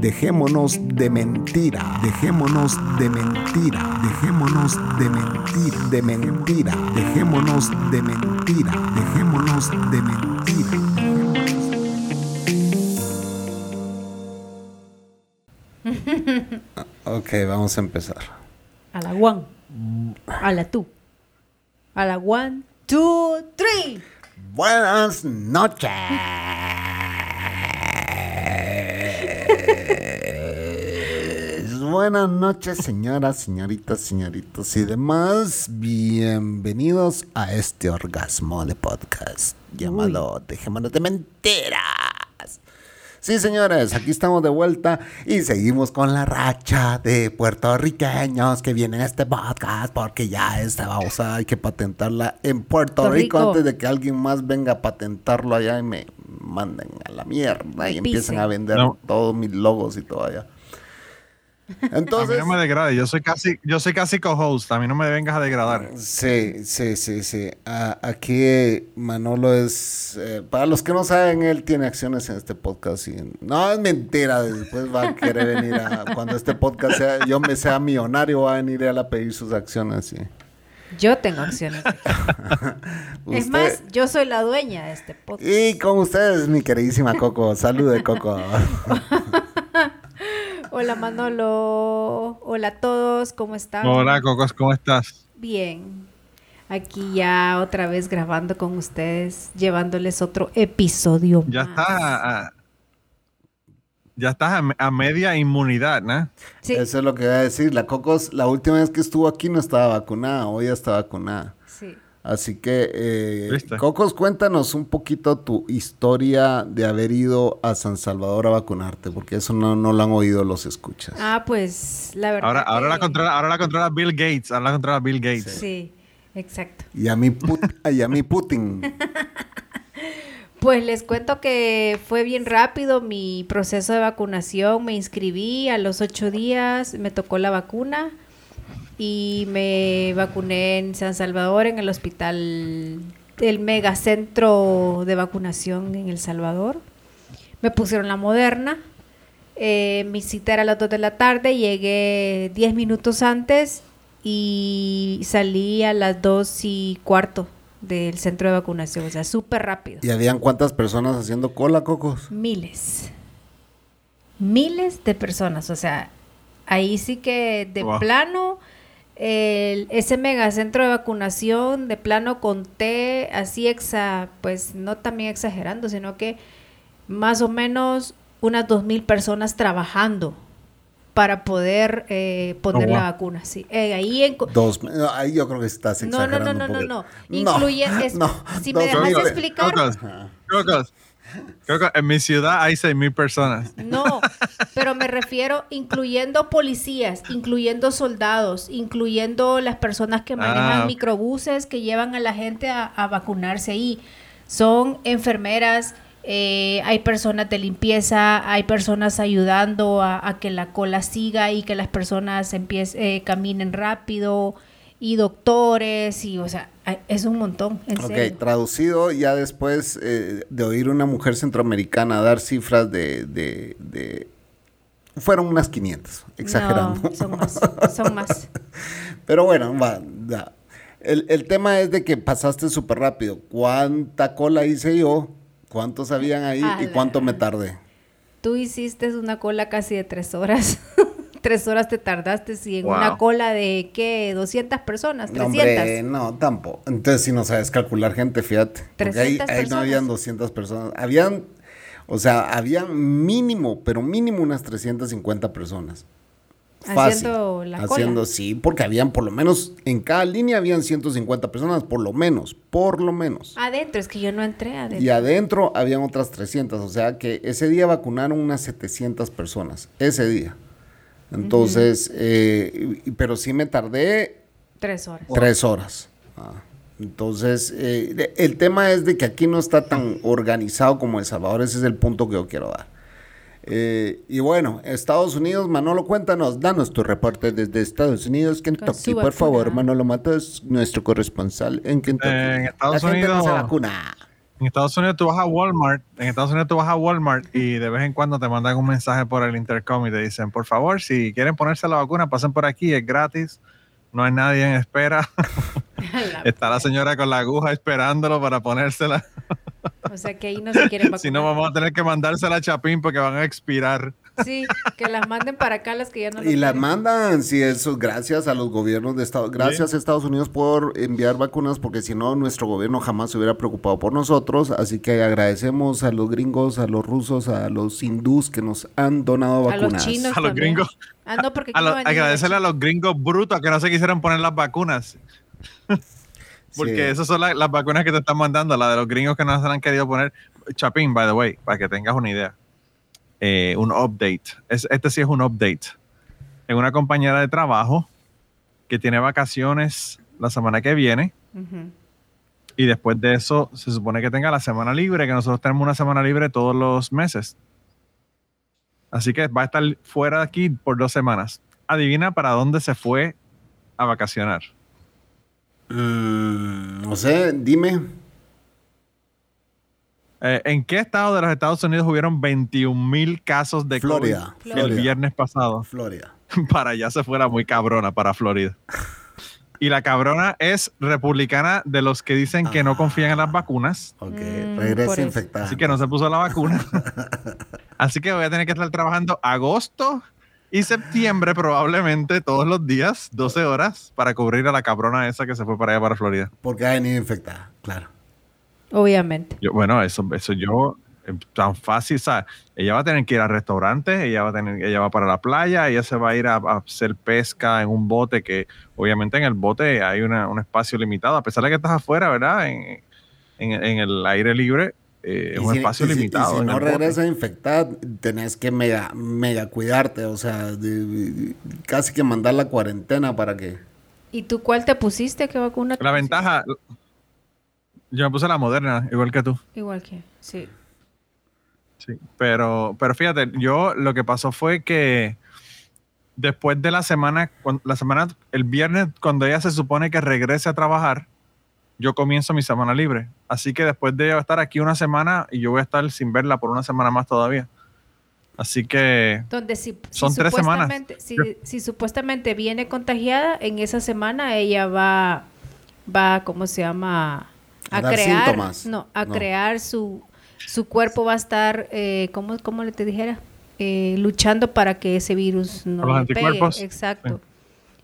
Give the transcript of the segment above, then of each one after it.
Dejémonos de mentira, dejémonos de mentira, dejémonos de mentira, de mentira, dejémonos de mentira, dejémonos de mentira. Ok, vamos a empezar. A la one. A la two. A la one, two, three. Buenas noches. Buenas noches, señoras, señoritas, señoritos y demás. Bienvenidos a este orgasmo de podcast llamado Dejémonos de Mentiras. Sí, señores, aquí estamos de vuelta y seguimos con la racha de puertorriqueños que vienen a este podcast porque ya esta babosa hay que patentarla en Puerto Rico, Rico. antes de que alguien más venga a patentarlo allá y me manden a la mierda y empiecen a vender No. todos mis logos y todo allá. A mí Entonces, no me degrade, yo soy casi, yo soy casi co-host, a mí no me vengas a degradar. Sí, sí, sí, sí. Ah, aquí Manolo es... eh, para los que no saben, él tiene acciones en este podcast. Y, no, es mentira. Después va a querer venir a... Cuando este podcast sea... Yo me sea millonario, va a venir él a pedir sus acciones. sí. Yo tengo acciones. es más, yo soy la dueña de este podcast. Y con ustedes, mi queridísima Coco. Salude, Coco. Hola Manolo. Hola a todos, ¿cómo están? Hola, Cocos, ¿cómo estás? Bien. Aquí ya otra vez grabando con ustedes, llevándoles otro episodio. Ya más. estás a, ya estás a, me- a media inmunidad, ¿no? Sí, Eso es lo que voy a decir. La Cocos, la última vez que estuvo aquí no estaba vacunada. Hoy ya está vacunada. sí. Así que, eh. Cocos, cuéntanos un poquito tu historia de haber ido a San Salvador a vacunarte, porque eso no, no lo han oído los escuchas. Ah, pues la verdad. Ahora, ahora, la controla, ahora la controla Bill Gates, ahora la controla Bill Gates. Sí, exacto. Y a mi, Put- y a mi Putin. Pues les cuento que fue bien rápido mi proceso de vacunación. Me inscribí a los ocho días, me tocó la vacuna y me vacuné en San Salvador, en el hospital del megacentro de vacunación en El Salvador. Me pusieron la moderna. Eh, mi cita era a las 2 de la tarde, llegué 10 minutos antes y salí a las 2 y cuarto del centro de vacunación, o sea, súper rápido. ¿Y habían cuántas personas haciendo cola, Cocos? Miles. Miles de personas. O sea, ahí sí que de Wow. plano, el- ese megacentro de vacunación, de plano conté así, exa, pues no también exagerando, sino que más o menos unas dos mil personas trabajando para poder eh, poner Oh, wow. la vacuna. Sí. Eh, ahí en, Dos. no, ahí yo creo que estás no, no, exagerando. no, no, no, un no. poquito. Incluye, es- no, si me dejas explicar, Cocos, Cocos, en mi ciudad hay 6 mil personas. No, pero me refiero incluyendo policías, incluyendo soldados, incluyendo las personas que manejan Ah. microbuses que llevan a la gente a, a vacunarse ahí. Son enfermeras, eh, hay personas de limpieza, hay personas ayudando a, a que la cola siga y que las personas empiecen, eh, caminen rápido y doctores y, o sea, es un montón, en Ok, serio. traducido ya después eh, de oír una mujer centroamericana dar cifras de, de, de- Fueron unas 500, exagerando. No, son más, son más. Pero bueno, va. El, el tema es de que pasaste súper rápido. ¿Cuánta cola hice yo? ¿Cuántos habían ahí? ¿Y cuánto me tardé? Tú hiciste una cola casi de tres horas. tres horas te tardaste y en Wow. una cola de, ¿qué? 200 personas, No, 300. hombre, no, tampoco. Entonces, si no sabes calcular gente, fíjate. Porque ahí, 300 ahí no personas. habían 200 personas. Habían, o sea, habían mínimo, pero mínimo unas 350 personas. Haciendo la cola. Haciendo, sí, porque habían por lo menos, en cada línea habían 150 personas, por lo menos, por lo menos. Adentro, es que yo no entré adentro. Y adentro habían otras 300, o sea que ese día vacunaron unas 700 personas, ese día. Entonces, eh, pero sí me tardé Tres horas. Tres horas. Ah, Entonces, eh, el tema es de que aquí no está tan organizado como El Salvador. Ese es el punto que yo quiero dar. Eh, y bueno, Estados Unidos, Manolo, cuéntanos, danos tu reporte desde Estados Unidos, Kentucky, por favor. Manolo Matos, nuestro corresponsal en Kentucky. Eh, en Estados La gente no se vacuna. En Estados Unidos tú vas a Walmart, en Estados Unidos tú vas a Walmart y de vez en cuando te mandan un mensaje por el intercom y te dicen, por favor, si quieren ponerse la vacuna, pasen por aquí, es gratis, no hay nadie en espera. La- Está la señora con la aguja esperándolo para ponérsela. O sea que ahí no se quieren vacunar. Si no, vamos a tener que mandársela a Chapín porque van a expirar. Sí, que las manden para acá las que ya no Y las mandan, sí, eso, gracias a los gobiernos de Estados Gracias a Estados Unidos por enviar vacunas, porque si no, nuestro gobierno jamás se hubiera preocupado por nosotros. Así que agradecemos a los gringos, a los rusos, a los hindús que nos han donado A los vacunas. chinos A los también. gringos. Ah, no, porque A lo- agradecerle a los gringos brutos que no se quisieron poner las vacunas. Porque Sí. esas son la- las vacunas que te están mandando, la de los gringos que no se han querido poner. Chapín, by the way, para que tengas una idea. Eh, un update. Es- este sí es un update. En una compañera de trabajo que tiene vacaciones la semana que viene y después de eso se supone que tenga la semana libre, que nosotros tenemos una semana libre todos los meses. Así que va a estar fuera de aquí por dos semanas. Adivina para dónde se fue a vacacionar. Mm, no sé, dime. Eh, ¿En qué estado de los Estados Unidos hubieron 21 mil casos de Florida. COVID Florida. el viernes pasado? Florida. Para allá se fuera muy cabrona para Florida. Y la cabrona es republicana de los que dicen que no confían en las vacunas. Ok, Mm, regresa infectada. Así que no se puso la vacuna. Así que voy a tener que estar trabajando agosto y septiembre probablemente todos los días, 12 horas, para cubrir a la cabrona esa que se fue para allá para Florida. Porque ha venido infectada, claro. Obviamente. Yo, bueno, eso, eso yo, eh, tan fácil, ¿sabes? Ella va a tener que ir a restaurantes, ella va a tener, ella va para la playa, ella se va a ir a, a hacer pesca en un bote que obviamente en el bote hay una- un espacio limitado, a pesar de que estás afuera, ¿verdad? En, en- en el aire libre, eh, es un si- espacio y si- y limitado. si no el bote. regresa infectada, tenés que mega, mega cuidarte, o sea, de- de- casi que mandar la cuarentena para que... ¿Y tú cuál te pusiste? ¿Qué vacuna? te La pusiste? Yo me puse la moderna, igual que tú. Igual que, sí. Sí, pero, pero fíjate, yo lo que pasó fue que después de la semana, la semana, el viernes, cuando ella se supone que regrese a trabajar, yo comienzo mi semana libre. Así que después de ella estar aquí una semana y yo voy a estar sin verla por una semana más todavía. Así que Donde si, si Son tres semanas. supuestamente- Si, si supuestamente viene contagiada, en esa semana ella va, va ¿cómo se llama? A A, dar crear, síntomas. no, a No. crear su, su cuerpo va a estar, eh, ¿cómo, cómo le te dijera? Eh, luchando para que ese virus no los pegue. anticuerpos. Exacto.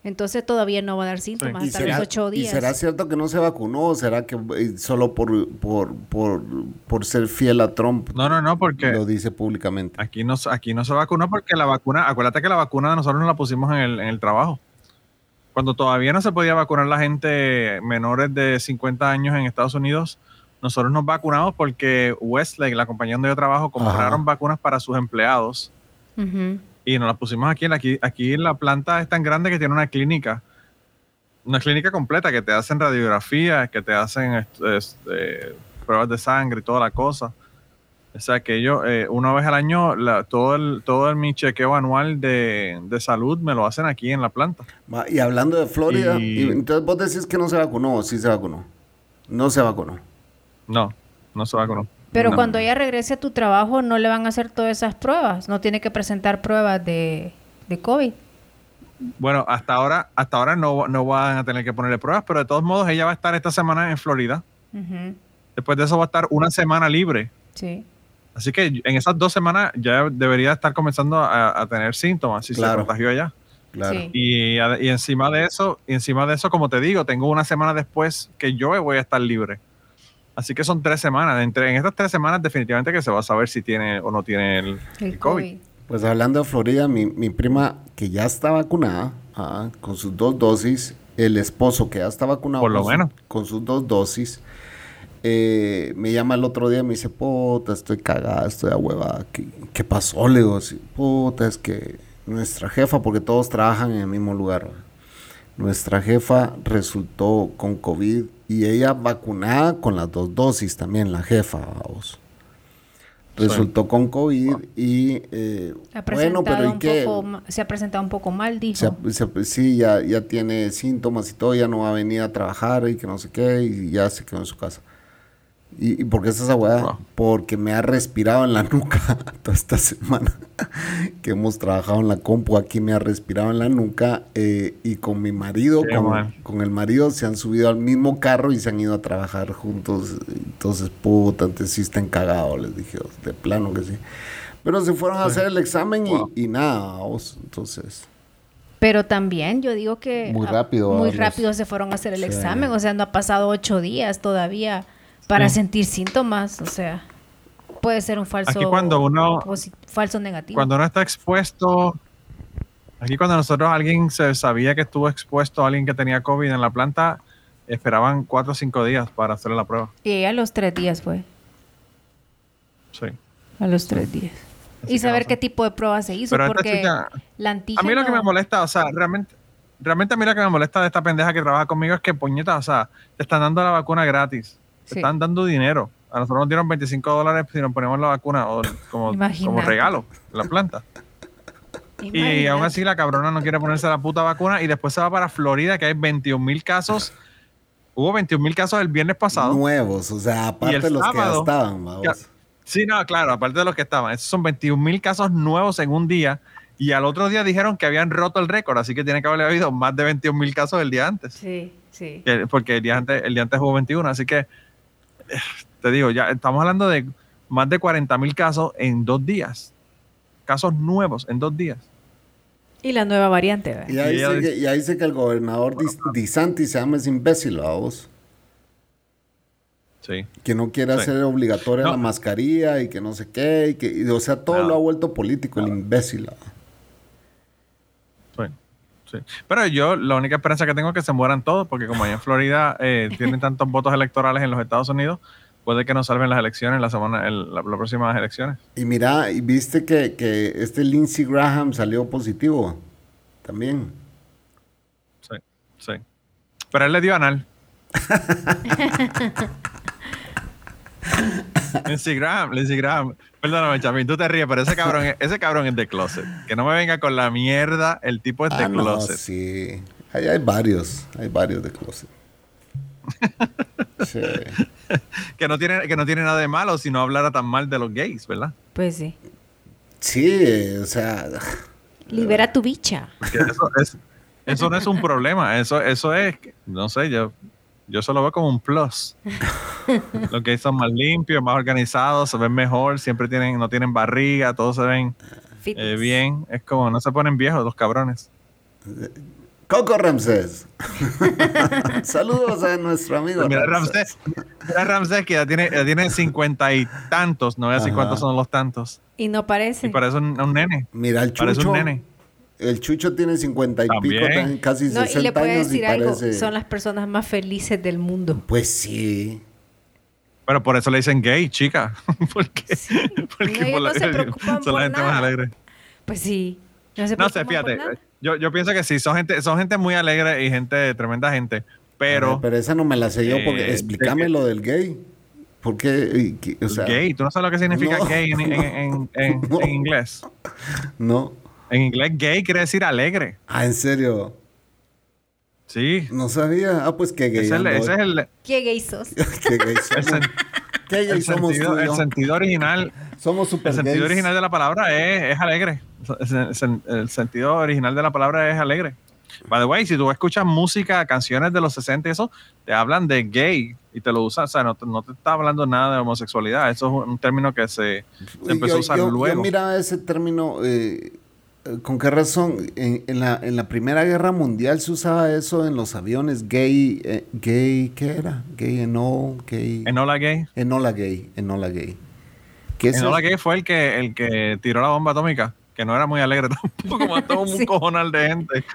Entonces todavía no va a dar síntomas ¿Y hasta será, los ocho y días. será cierto que no se vacunó o será que eh, solo por, por, por, por ser fiel a Trump no, no, no, porque lo dice públicamente? aquí no, se- aquí no se vacunó porque la vacuna, acuérdate que la vacuna nosotros no la pusimos en el, en el trabajo. Cuando todavía no se podía vacunar la gente menores de 50 años en Estados Unidos, nosotros nos vacunamos porque Westlake, la compañía donde yo trabajo, compraron Ajá. vacunas para sus empleados y nos las pusimos aquí. Aquí, aquí la planta es tan grande que tiene una clínica, una clínica completa que te hacen radiografías, que te hacen est- este, pruebas de sangre y toda la cosa. O sea que yo, eh, una vez al año, la- todo, el, todo el, mi chequeo anual de, de salud me lo hacen aquí en la planta. Y hablando de Florida, Y- y entonces vos decís que no se vacunó o sí se vacunó. No se vacunó. No, no se vacunó. Pero No. cuando ella regrese a tu trabajo, no le van a hacer todas esas pruebas. No tiene que presentar pruebas de, de COVID. Bueno, hasta ahora, hasta ahora no, no van a tener que ponerle pruebas, pero de todos modos ella va a estar esta semana en Florida. Después de eso va a estar una semana libre. Sí. Así que en esas dos semanas ya debería estar comenzando a, a tener síntomas si Claro. se contagió allá. Claro. Sí. Y, encima de eso, y encima de eso, como te digo, tengo una semana después que yo voy a estar libre. Así que son tres semanas. Entre, en estas tres semanas definitivamente que se va a saber si tiene o no tiene el, El el COVID. COVID. Pues hablando de Florida, mi, mi prima que ya está vacunada ah, con sus dos dosis, el esposo que ya está vacunado Por lo con, su- menos. con sus dos dosis, eh, me llama el otro día y me dice, puta, estoy cagada, estoy a hueva. ¿Qué, qué pasó? Le digo, "Sí, puta, es que nuestra jefa, porque todos trabajan en el mismo lugar, nuestra jefa resultó con COVID y ella vacunada con las dos dosis también, la jefa, vamos. Resultó con COVID y eh, bueno, pero ¿y qué? se ha presentado un poco mal, dijo. sí, ya, ya tiene síntomas y todo, ya no va a venir a trabajar y que no sé qué, y ya se quedó en su casa. ¿Y, por qué es esa weá? Porque me ha respirado en la nuca toda esta semana que hemos trabajado en la compu. Aquí me ha respirado en la nuca eh, y con mi marido, con, el marido, se han subido al mismo carro y se han ido a trabajar juntos. Entonces, puta, antes sí están cagados, les dije, de plano que sí. Pero se fueron a hacer el examen y, nada, entonces. Pero también yo digo que... Muy rápido. Muy rápido se fueron a hacer el examen, o sea, no ha pasado ocho días todavía para sentir síntomas, o sea, puede ser un falso aquí cuando uno falso negativo. Cuando uno está expuesto Aquí cuando nosotros alguien se sabía que estuvo expuesto a alguien que tenía COVID en la planta, esperaban cuatro o cinco días para hacerle la prueba. Y a los tres días fue. Sí. A los tres días. y saber qué tipo de prueba se hizo, porque la. A mí lo que me molesta, o sea, realmente, realmente a mí lo que me molesta de esta pendeja que trabaja conmigo es que, puñeta, o sea, te están dando la vacuna gratis están dando dinero. A nosotros nos dieron 25 dólares si nos ponemos la vacuna o como, como regalo la planta. Y aún así la cabrona no quiere ponerse la puta vacuna y después se va para Florida, que hay 21 mil casos. Hubo 21 mil casos el viernes pasado. Nuevos, o sea, aparte de los que ya estaban. sí, no, claro, aparte de los que estaban. Esos son 21 mil casos nuevos en un día. Y al otro día dijeron que habían roto el récord, así que tiene que haber habido más de 21 mil casos el día antes. Sí, sí. Porque el día antes, el día antes hubo 21, así que te digo, ya estamos hablando de más de 40 mil casos en dos días. Casos nuevos en dos días. Y la nueva variante. Y ahí, dice, que, el gobernador Disanti se llama ese imbécil, a vos. Sí. Que no quiere hacer obligatoria la mascarilla y que no sé qué. Y que, o sea, todo lo ha vuelto político, el imbécil. Sí. Pero yo, la única esperanza que tengo es que se mueran todos, porque como allá en Florida eh, tienen tantos votos electorales en los Estados Unidos, puede que nos salven las elecciones la semana, el, las próximas elecciones. Y mira, y viste que, que este Lindsey Graham salió positivo también. Sí, sí. Pero él le dio anal. Lindsey Graham, Lindsey Graham. Perdóname, Chamín, tú te ríes, pero ese cabrón, ese cabrón es de closet. Que no me venga con la mierda, el tipo es de ah, closet. sí, hay, hay varios, hay varios de closet. que, no tiene, que no tiene nada de malo si no hablara tan mal de los gays, ¿verdad? Pues sí. Sí, o sea. Libera tu bicha. Eso, no es un problema. Eso, eso es, no sé, yo, yo solo veo como un plus. los gays son más limpios, más organizados, se ven mejor, siempre tienen, no tienen barriga, todos se ven eh, bien. Es como, no se ponen viejos los cabrones. Coco Ramsés. Saludos a nuestro amigo. Mira, Ramsés, mira Ramsés que ya tiene, tiene cincuenta y tantos, no voy a decir cuántos son los tantos. Y no parece. Y parece un, nene. Mira, el Chucho. un nene. El Chucho tiene cincuenta y pico, casi no, y le puede decir algo, son las personas más felices del mundo. Pues sí. Pero por eso le dicen gay, chica. porque porque no, la, se preocupan son la gente más alegre. Pues sí. No, se no sé, fíjate. Yo, yo pienso que sí, son gente, son gente muy alegre y gente, tremenda gente. Pero. pero esa no me la sé yo porque eh, explícame lo del gay. Porque, o sea, gay, ¿tú no sabes lo que significa gay en, en, en, inglés? No. En inglés, gay quiere decir alegre. Ah, ¿en serio? Sí. No sabía. Ah, pues qué gay. Ese, es el. ¿Qué gay sos? ¿Qué gay sos? ¿Qué gay somos sentido, el sentido original. Somos super El sentido original de la palabra es, es alegre el sentido original de la palabra es alegre. By the way, si tú escuchas música, canciones de los 60 y eso, te hablan de gay y te lo usan, o sea, no, te está hablando nada de homosexualidad. Eso es un término que se, empezó a usar luego. mira ese término, eh, ¿con qué razón? En, la, en, la, Primera Guerra Mundial se usaba eso en los aviones, gay, eh, gay, ¿qué era? Gay, eno, gay. Enola gay. Enola gay, enola gay. Enola gay fue el que, el que tiró la bomba atómica que no era muy alegre tampoco, mató un cojonal de gente.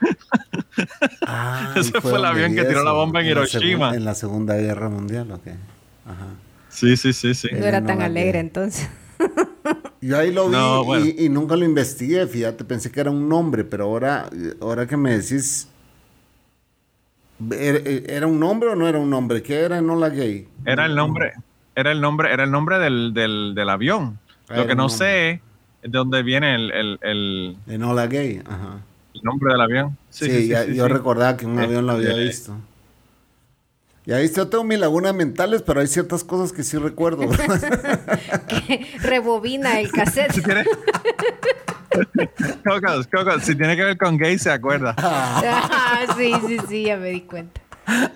Ah, Ese fue, el avión que tiró la bomba en, Hiroshima. en la Segunda Guerra Mundial, ¿ok? Ajá. Sí, sí, sí, sí. No era tan alegre entonces. Yo ahí lo vi y, nunca lo investigué, fíjate, pensé que era un nombre, pero ahora, ahora que me decís, ¿era un nombre o no era un nombre? ¿Qué era Enola Gay? Era el nombre, era el nombre, era el nombre del, del, del avión. lo que no sé es de dónde viene el, el, el Enola Gay, ajá. El nombre del avión. Sí, yo recordaba que un avión lo había visto. Y ahí yo tengo mis lagunas mentales, pero hay ciertas cosas que sí recuerdo. que rebobina el cassette. Si tiene... Cocos, Cocos, si tiene que ver con gay, se acuerda. ah, sí, sí, sí, ya me di cuenta.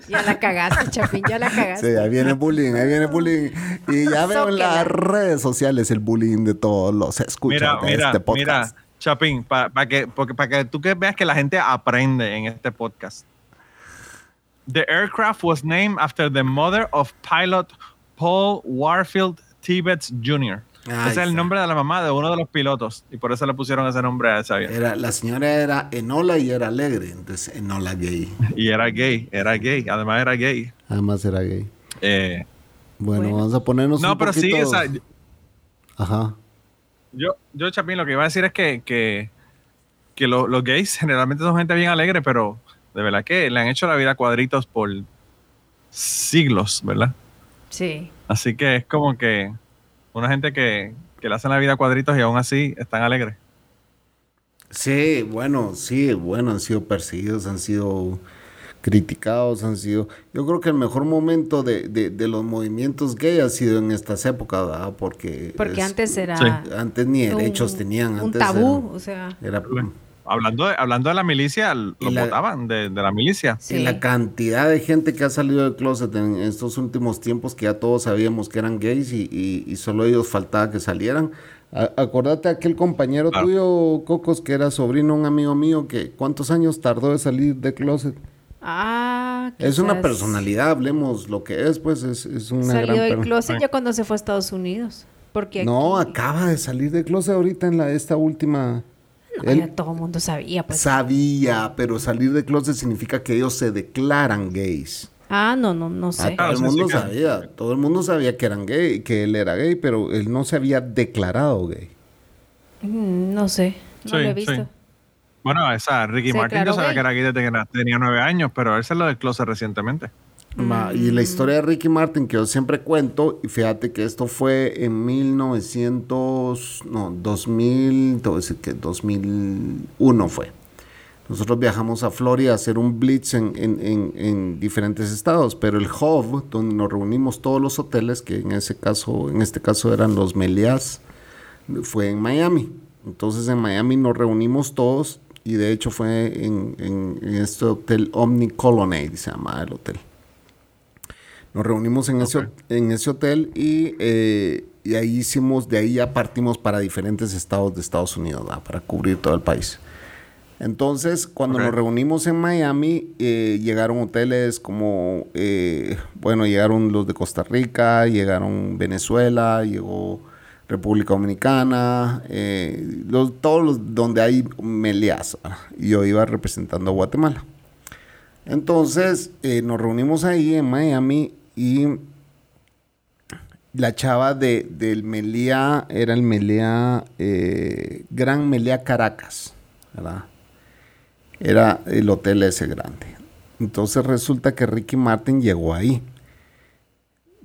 Ya la cagaste, Chapín, ya la cagaste. Sí, ahí viene bullying, ahí viene bullying. Y ya veo en las redes sociales el bullying de todos los escuchas de este podcast. Mira, Chapín, para que, para que tú que veas que la gente aprende en este podcast. The aircraft was named after the mother of pilot Paul Warfield Tibbets Jr. ese es el nombre de la mamá de uno de los pilotos y por eso le pusieron ese nombre a esa avión. Era, la señora era Enola y era alegre, entonces Enola gay. Y era gay, era gay, además era gay. Además era gay. Eh, bueno, vamos a ponernos no, un pero sí, esa, Ajá. Yo, yo, Chapín, lo que iba a decir es que, que, que los gays generalmente son gente bien alegre, pero de verdad que le han hecho la vida cuadritos por siglos, ¿verdad? Sí. Así que es como que una gente que, que le hacen la vida cuadritos y aún así están alegres. Sí, bueno, sí, bueno, han sido perseguidos, han sido criticados, han sido... Yo creo que el mejor momento de, de, los movimientos gay ha sido en estas épocas, ¿verdad? Porque... Porque antes era... Antes ni derechos tenían. Un tabú, o sea... Era, Hablando de, hablando de la milicia, lo votaban de, la milicia. Y la cantidad de gente que ha salido del closet en estos últimos tiempos, que ya todos sabíamos que eran gays y, solo ellos faltaba que salieran. acordate aquel compañero tuyo, Cocos, que era sobrino, un amigo mío, que cuántos años tardó de salir del closet. Ah, es una personalidad, hablemos lo que es, pues es, es una Salió del closet ya cuando se fue a Estados Unidos. Porque no, acaba de salir del closet ahorita en la esta última no, todo el mundo sabía. Pues. Sabía, pero salir de closet significa que ellos se declaran gays. Ah, no, no, no sé. todo el mundo sabía, todo el mundo sabía que eran gay, que él era gay, pero él no se había declarado gay. Mm, no sé, no lo he visto. Bueno, esa Ricky Martin yo sabía que era gay desde que tenía nueve años, pero él se lo closet recientemente. Y la historia de Ricky Martin que yo siempre cuento, y fíjate que esto fue en 1900, no, 2000, decir que 2001 fue. Nosotros viajamos a Florida a hacer un blitz en, en, en, diferentes estados, pero el hub, donde nos reunimos todos los hoteles, que en ese caso, en este caso eran los Melias, fue en Miami. Entonces en Miami nos reunimos todos y de hecho fue en, en este hotel Omni Colonnade, se llama el hotel. Nos reunimos en, ese, en ese hotel y, eh, y, ahí hicimos, de ahí ya partimos para diferentes estados de Estados Unidos, para cubrir todo el país. Entonces, cuando nos reunimos en Miami, eh, llegaron hoteles como, eh, bueno, llegaron los de Costa Rica, llegaron Venezuela, llegó República Dominicana, los, todos los donde hay meleas. Y yo iba representando a Guatemala. Entonces, nos reunimos ahí en Miami y la chava de, del Melía era el Melía, eh, Gran Melía Caracas, ¿verdad? Era el hotel ese grande. Entonces resulta que Ricky Martin llegó ahí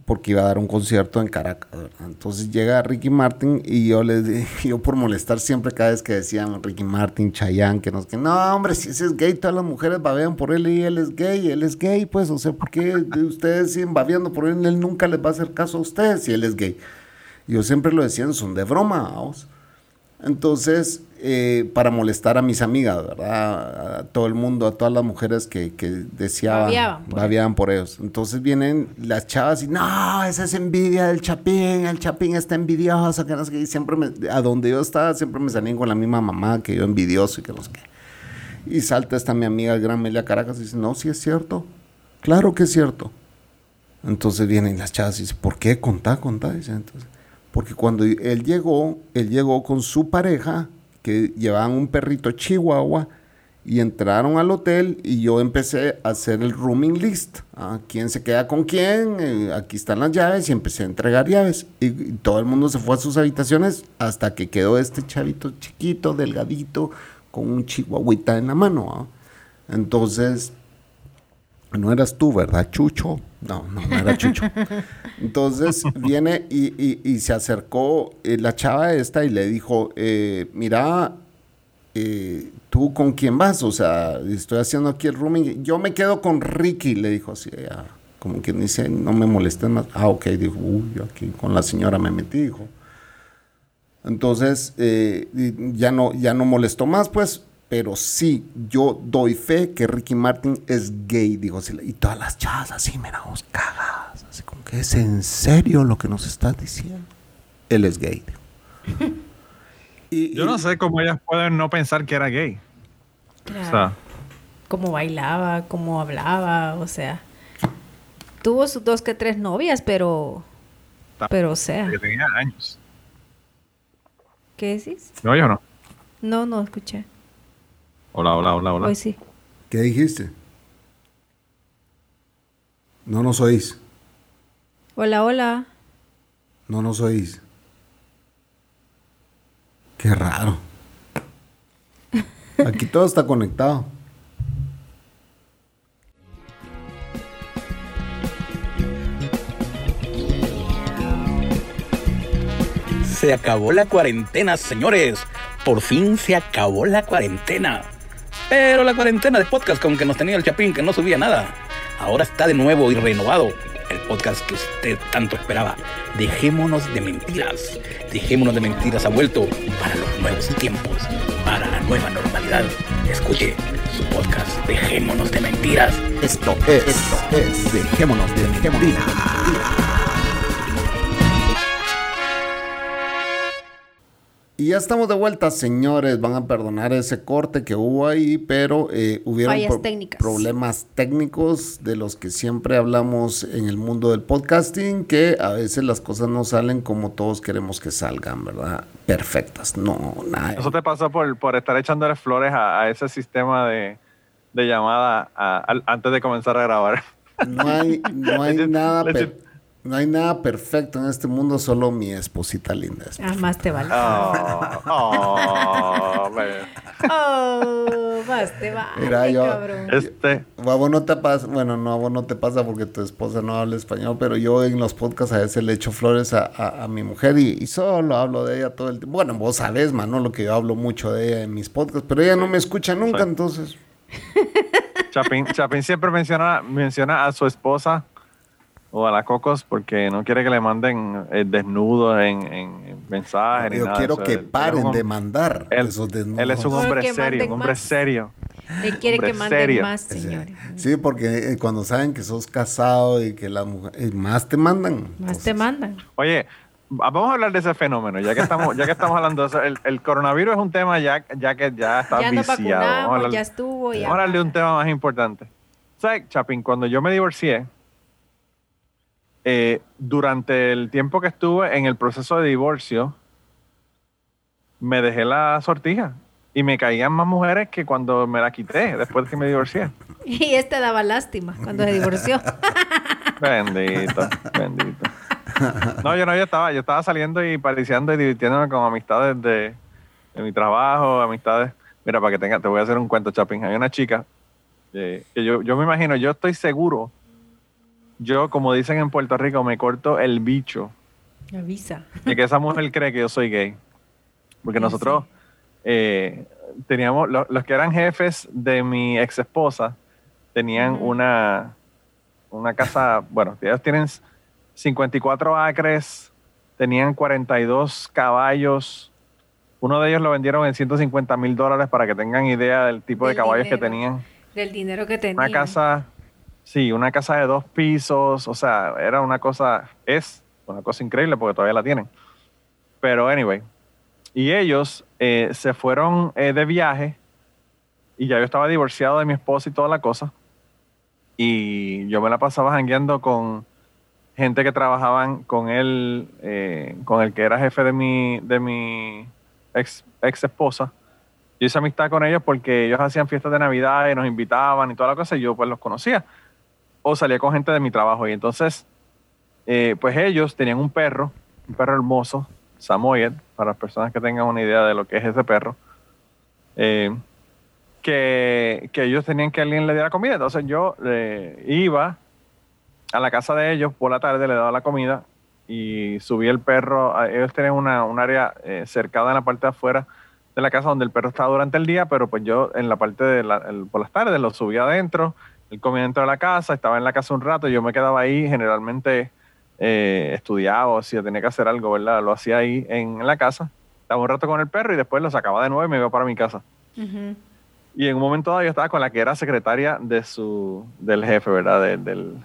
porque iba a dar un concierto en Caracas. Entonces llega Ricky Martin y yo les yo por molestar siempre cada vez que decían Ricky Martin, Chayanne, que nos que no, hombre, si ese es gay, todas las mujeres babean por él y él es gay, él es gay, pues, o sea, ¿por qué ustedes siguen babeando por él? Él nunca les va a hacer caso a ustedes si él es gay. Yo siempre lo decían, son de broma, vamos. Entonces, eh, para molestar a mis amigas, ¿verdad? A todo el mundo, a todas las mujeres que, que deseaban, babiaban, por ellos. Entonces vienen las chavas y, no, esa es envidia del Chapín, el Chapín está envidioso, que no sé qué. Y siempre me, a donde yo estaba, siempre me salían con la misma mamá, que yo envidioso y que no sé qué. Y salta esta mi amiga, el gran Melia Caracas, y dice, no, sí es cierto. Claro que es cierto. Entonces vienen las chavas y dicen, ¿por qué? Contá, contá. Dice, entonces, porque cuando él llegó, él llegó con su pareja, que llevaban un perrito chihuahua, y entraron al hotel y yo empecé a hacer el rooming list. ¿ah? ¿Quién se queda con quién? Eh, aquí están las llaves y empecé a entregar llaves. Y, todo el mundo se fue a sus habitaciones hasta que quedó este chavito chiquito, delgadito, con un chihuahuita en la mano. ¿ah? Entonces, no eras tú, ¿verdad, Chucho? No, no, no era Chucho. Entonces viene y, se acercó eh, la chava esta y le dijo, eh, mira, eh, ¿tú con quién vas? O sea, estoy haciendo aquí el rooming. Yo me quedo con Ricky, le dijo así, como quien dice, no me molesten más. Ah, ok, dijo, uy, yo aquí con la señora me metí, dijo. Entonces, eh, ya, no, ya no molestó más, pues, pero sí, yo doy fe que Ricky Martin es gay, dijo. Y todas las chavas así, miramos cagadas, así como que es en serio lo que nos estás diciendo. Él es gay. Yo no sé cómo ellas pueden no pensar que era gay. Claro. cómo bailaba, cómo hablaba, o sea. Tuvo sus dos que tres novias, pero. Pero, o sea. Que tenía años. ¿Qué decís? ¿No yo no? No, no escuché. Hola, hola, hola, hola. Hoy sí. ¿Qué dijiste? No nos oís. Hola, hola. No nos oís. Qué raro. Aquí todo está conectado. Se acabó la cuarentena, señores. Por fin se acabó la cuarentena. Pero la cuarentena de podcast con que nos tenía el Chapín que no subía nada. Ahora está de nuevo y renovado el podcast que usted tanto esperaba. Dejémonos de mentiras. Dejémonos de mentiras ha vuelto para los nuevos tiempos, para la nueva normalidad. Escuche su podcast Dejémonos de mentiras. Esto es, esto es Dejémonos de mentiras. Y ya estamos de vuelta, señores. Van a perdonar ese corte que hubo ahí, pero eh, hubieron problemas técnicos de los que siempre hablamos en el mundo del podcasting, que a veces las cosas no salen como todos queremos que salgan, ¿verdad? Perfectas. No, nada. Eso te pasa por, por estar echándole flores a, ese sistema de, llamada antes de comenzar a grabar. No hay, no hay nada. No hay nada perfecto en este mundo, solo mi esposita linda. Ah, más te vale. Oh, oh, oh, más te vale, Mira, yo, cabrón. Este. A vos no te pasa, bueno, no, a vos no te pasa porque tu esposa no habla español, pero yo en los podcasts a veces le echo flores a, mi mujer y, solo hablo de ella todo el tiempo. Bueno, vos sabés, mano, lo que yo hablo mucho de ella en mis podcasts, pero ella no me escucha nunca, entonces. Chapín, Chapín siempre menciona, menciona a su esposa o a la Cocos porque no quiere que le manden el eh, desnudo en, mensajes. Yo quiero que paren de mandar esos desnudos. Él es un hombre serio, un hombre serio. Él quiere que manden más, señores. Sí, porque eh, cuando saben que sos casado y que la mujer, eh, más te mandan. Más te mandan. Oye, vamos a hablar de ese fenómeno, ya que estamos, ya que estamos hablando de eso. El, coronavirus es un tema ya, ya que ya está ya viciado. ya estuvo. Vamos a hablar de un tema más importante. ¿Sabes, Chapin? Cuando yo me divorcié, eh, durante el tiempo que estuve en el proceso de divorcio, me dejé la sortija y me caían más mujeres que cuando me la quité después de que me divorcié. Y este daba lástima cuando se divorció. bendito, bendito. No, yo no, yo estaba, yo estaba saliendo y pariciando y divirtiéndome con amistades de, mi trabajo, amistades. Mira, para que tenga, te voy a hacer un cuento, Chapin. Hay una chica eh, que yo, yo me imagino, yo estoy seguro yo, como dicen en Puerto Rico, me corto el bicho. Avisa. Y que esa mujer cree que yo soy gay. Porque nosotros eh, teníamos, los que eran jefes de mi ex esposa, tenían una, una casa, bueno, ellos tienen 54 acres, tenían 42 caballos. Uno de ellos lo vendieron en 150 mil dólares para que tengan idea del tipo de caballos que tenían. Del dinero que tenían. Una casa Sí, una casa de dos pisos, o sea, era una cosa, es una cosa increíble porque todavía la tienen. Pero anyway, y ellos eh, se fueron eh, de viaje y ya yo estaba divorciado de mi esposa y toda la cosa. Y yo me la pasaba jangueando con gente que trabajaban con él, eh, con el que era jefe de mi, de mi ex, ex esposa yo hice amistad con ellos porque ellos hacían fiestas de Navidad y nos invitaban y toda la cosa y yo pues los conocía. O salía con gente de mi trabajo y entonces eh, pues ellos tenían un perro, un perro hermoso, Samoyed, para las personas que tengan una idea de lo que es ese perro. Eh, que, que, ellos tenían que alguien le diera comida. Entonces yo eh, iba a la casa de ellos por la tarde, le daba la comida y subí el perro. Ellos tenían una, un área cercada en la parte de afuera de la casa donde el perro estaba durante el día, pero pues yo en la parte de la, el, por las tardes lo subía adentro, él comía dentro de la casa, estaba en la casa un rato, yo me quedaba ahí, generalmente eh, estudiaba o si tenía que hacer algo, ¿verdad? Lo hacía ahí en, en, la casa, estaba un rato con el perro y después lo sacaba de nuevo y me iba para mi casa. Uh -huh. Y en un momento dado yo estaba con la que era secretaria de su, del jefe, ¿verdad? De, del,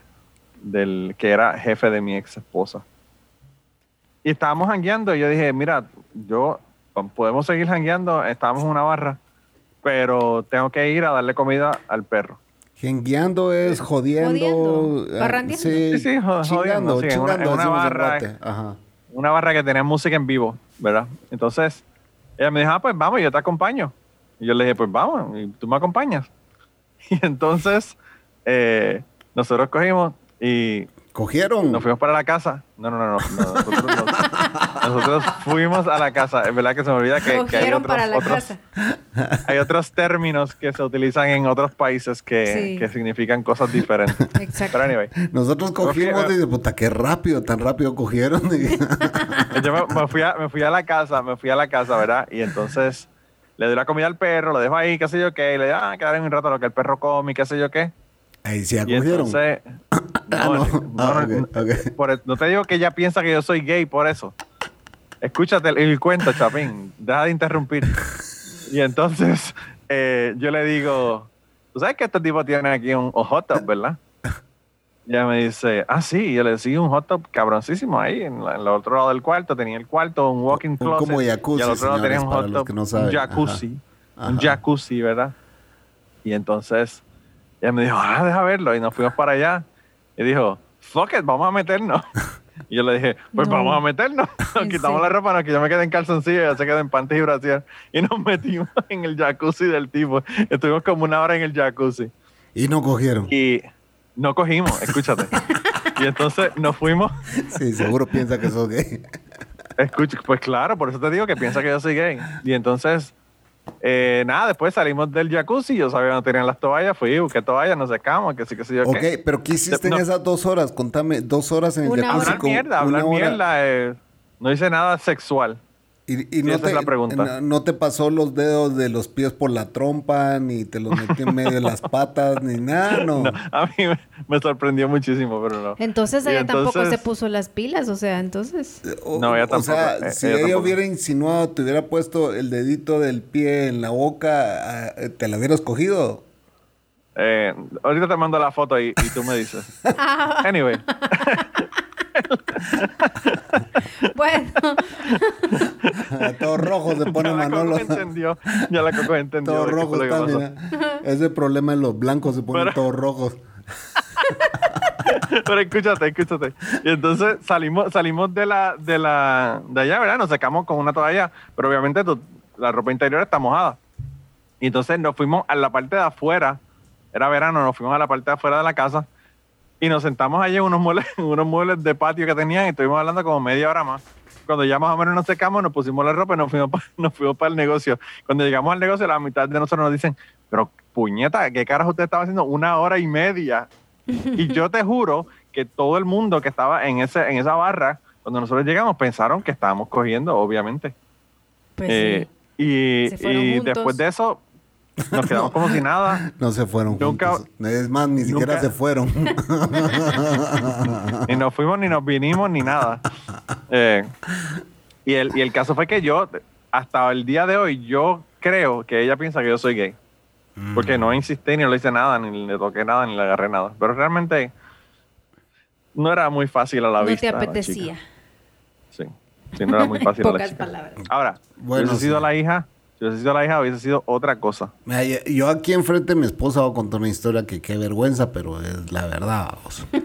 del que era jefe de mi ex esposa. Y estábamos jangueando y yo dije, mira, yo podemos seguir jangueando, estábamos en una barra, pero tengo que ir a darle comida al perro. Jangueando es jodiendo. jodiendo. Sí, sí, sí jodiendo. Sí, en una, en una barra, Ajá. una barra que tenía música en vivo, ¿verdad? Entonces, ella me dijo, ah, pues vamos, yo te acompaño. Y yo le dije, pues vamos, y tú me acompañas. Y entonces, eh, nosotros cogimos y ¿Cogieron? Nos fuimos para la casa. No, no, no, no. Nosotros, nos, nosotros, fuimos a la casa. Es verdad que se me olvida que, que hay, otros, para la otros, casa. hay otros términos que se utilizan en otros países que, sí. que significan cosas diferentes. Exacto. Pero anyway. Nosotros cogimos y puta, qué rápido, tan rápido cogieron. Yo me, me, fui a, me fui a la casa, me fui a la casa, ¿verdad? Y entonces le doy la comida al perro, lo dejo ahí, qué sé yo qué, y le digo, ah, quedar un rato lo que el perro come, qué sé yo qué. Ahí sí acogieron. Entonces, no, te digo que ella piensa que yo soy gay por eso. Escúchate el, el cuento, Chapín. Deja de interrumpir. Y entonces eh, yo le digo, tú sabes que este tipo tiene aquí un, un hot tub, ¿verdad? Y ella me dice, ah, sí, y yo le decía un hot tub cabroncísimo ahí, en, la, en el otro lado del cuarto. Tenía el cuarto, un walking closet. Como jacuzzi, y al otro lado tenía un hot tub, no un jacuzzi. Ajá. Un jacuzzi, ¿verdad? Y entonces ella me dijo, ah, deja verlo. Y nos fuimos para allá. Y dijo, fuck it, vamos a meternos. Y yo le dije, pues no. vamos a meternos. Nos quitamos sí. la ropa, no, que yo me quedé en calzoncillo, ella se quedó en panties y brasier. Y nos metimos en el jacuzzi del tipo. Estuvimos como una hora en el jacuzzi. Y no cogieron. Y no cogimos, escúchate. y entonces nos fuimos. Sí, seguro piensa que soy gay. Escucha, pues claro, por eso te digo que piensa que yo soy gay. Y entonces eh, nada, después salimos del jacuzzi, yo sabía no tenían las toallas, fui, busqué toallas, nos secamos, que sí, que sí, yo Ok, qué. pero ¿qué hiciste no. en esas dos horas? Contame, dos horas en el Una jacuzzi. Hablar con mierda, hablar hora. mierda, eh, no hice nada sexual. Y, no, esa te, es la pregunta. no, no te pasó los dedos de los pies por la trompa, ni te los metí en medio de las patas, ni nada, no. No, a mí me, me sorprendió muchísimo, pero no. Entonces Y ella tampoco se puso las pilas, o sea, entonces. O, No, ella o sea, tampoco, eh, si ella ella, tampoco. hubiera insinuado, te hubiera puesto el dedito del pie en la boca, ah, ¿te la hubieras cogido? Eh, ahorita te mando la foto y, y tú me dices. Anyway, Bueno, Todo rojo se pone ya la Manolo. Coco entendió. Ya la Coco entendió. Todo rojo mira. Ese problema en los blancos se ponen Pero- todos rojos. Pero escúchate, escúchate. Y entonces salimos, salimos de la, de la, de allá, ¿verdad? Nos secamos con una toalla, pero obviamente tu- la ropa interior está mojada. Y entonces nos fuimos a la parte de afuera, era verano, nos fuimos a la parte de afuera de la casa y nos sentamos allí en unos muebles, en unos muebles de patio que tenían y estuvimos hablando como media hora más. Cuando ya más o menos nos secamos, nos pusimos la ropa y nos fuimos para, nos fuimos para el negocio. Cuando llegamos al negocio, la mitad de nosotros nos dicen, pero puñeta, ¿qué caras usted estaba haciendo? Una hora y media y yo te juro que todo el mundo que estaba en, ese, en esa barra, cuando nosotros llegamos, pensaron que estábamos cogiendo, obviamente. pues Eh, sí. y y después de eso, nos quedamos como si nada. No se fueron Nunca- juntos. Es más, ni siquiera nunca- se fueron. Ni nos fuimos, ni nos vinimos, ni nada. Eh, y, el, y el caso fue que yo, hasta el día de hoy, yo creo que ella piensa que yo soy gay. Porque no insistí, ni le hice nada, ni le toqué nada, ni le agarré nada. Pero realmente no era muy fácil a la no vista. te la apetecía. Sí, sí, no era muy fácil a la chica. palabras. Ahora, Bueno, hubiese sido sí. la hija, si hubiese sido la hija, hubiese sido otra cosa. Mira, yo- aquí enfrente de mi esposa voy a contar una historia que qué vergüenza, pero es la verdad. vamos.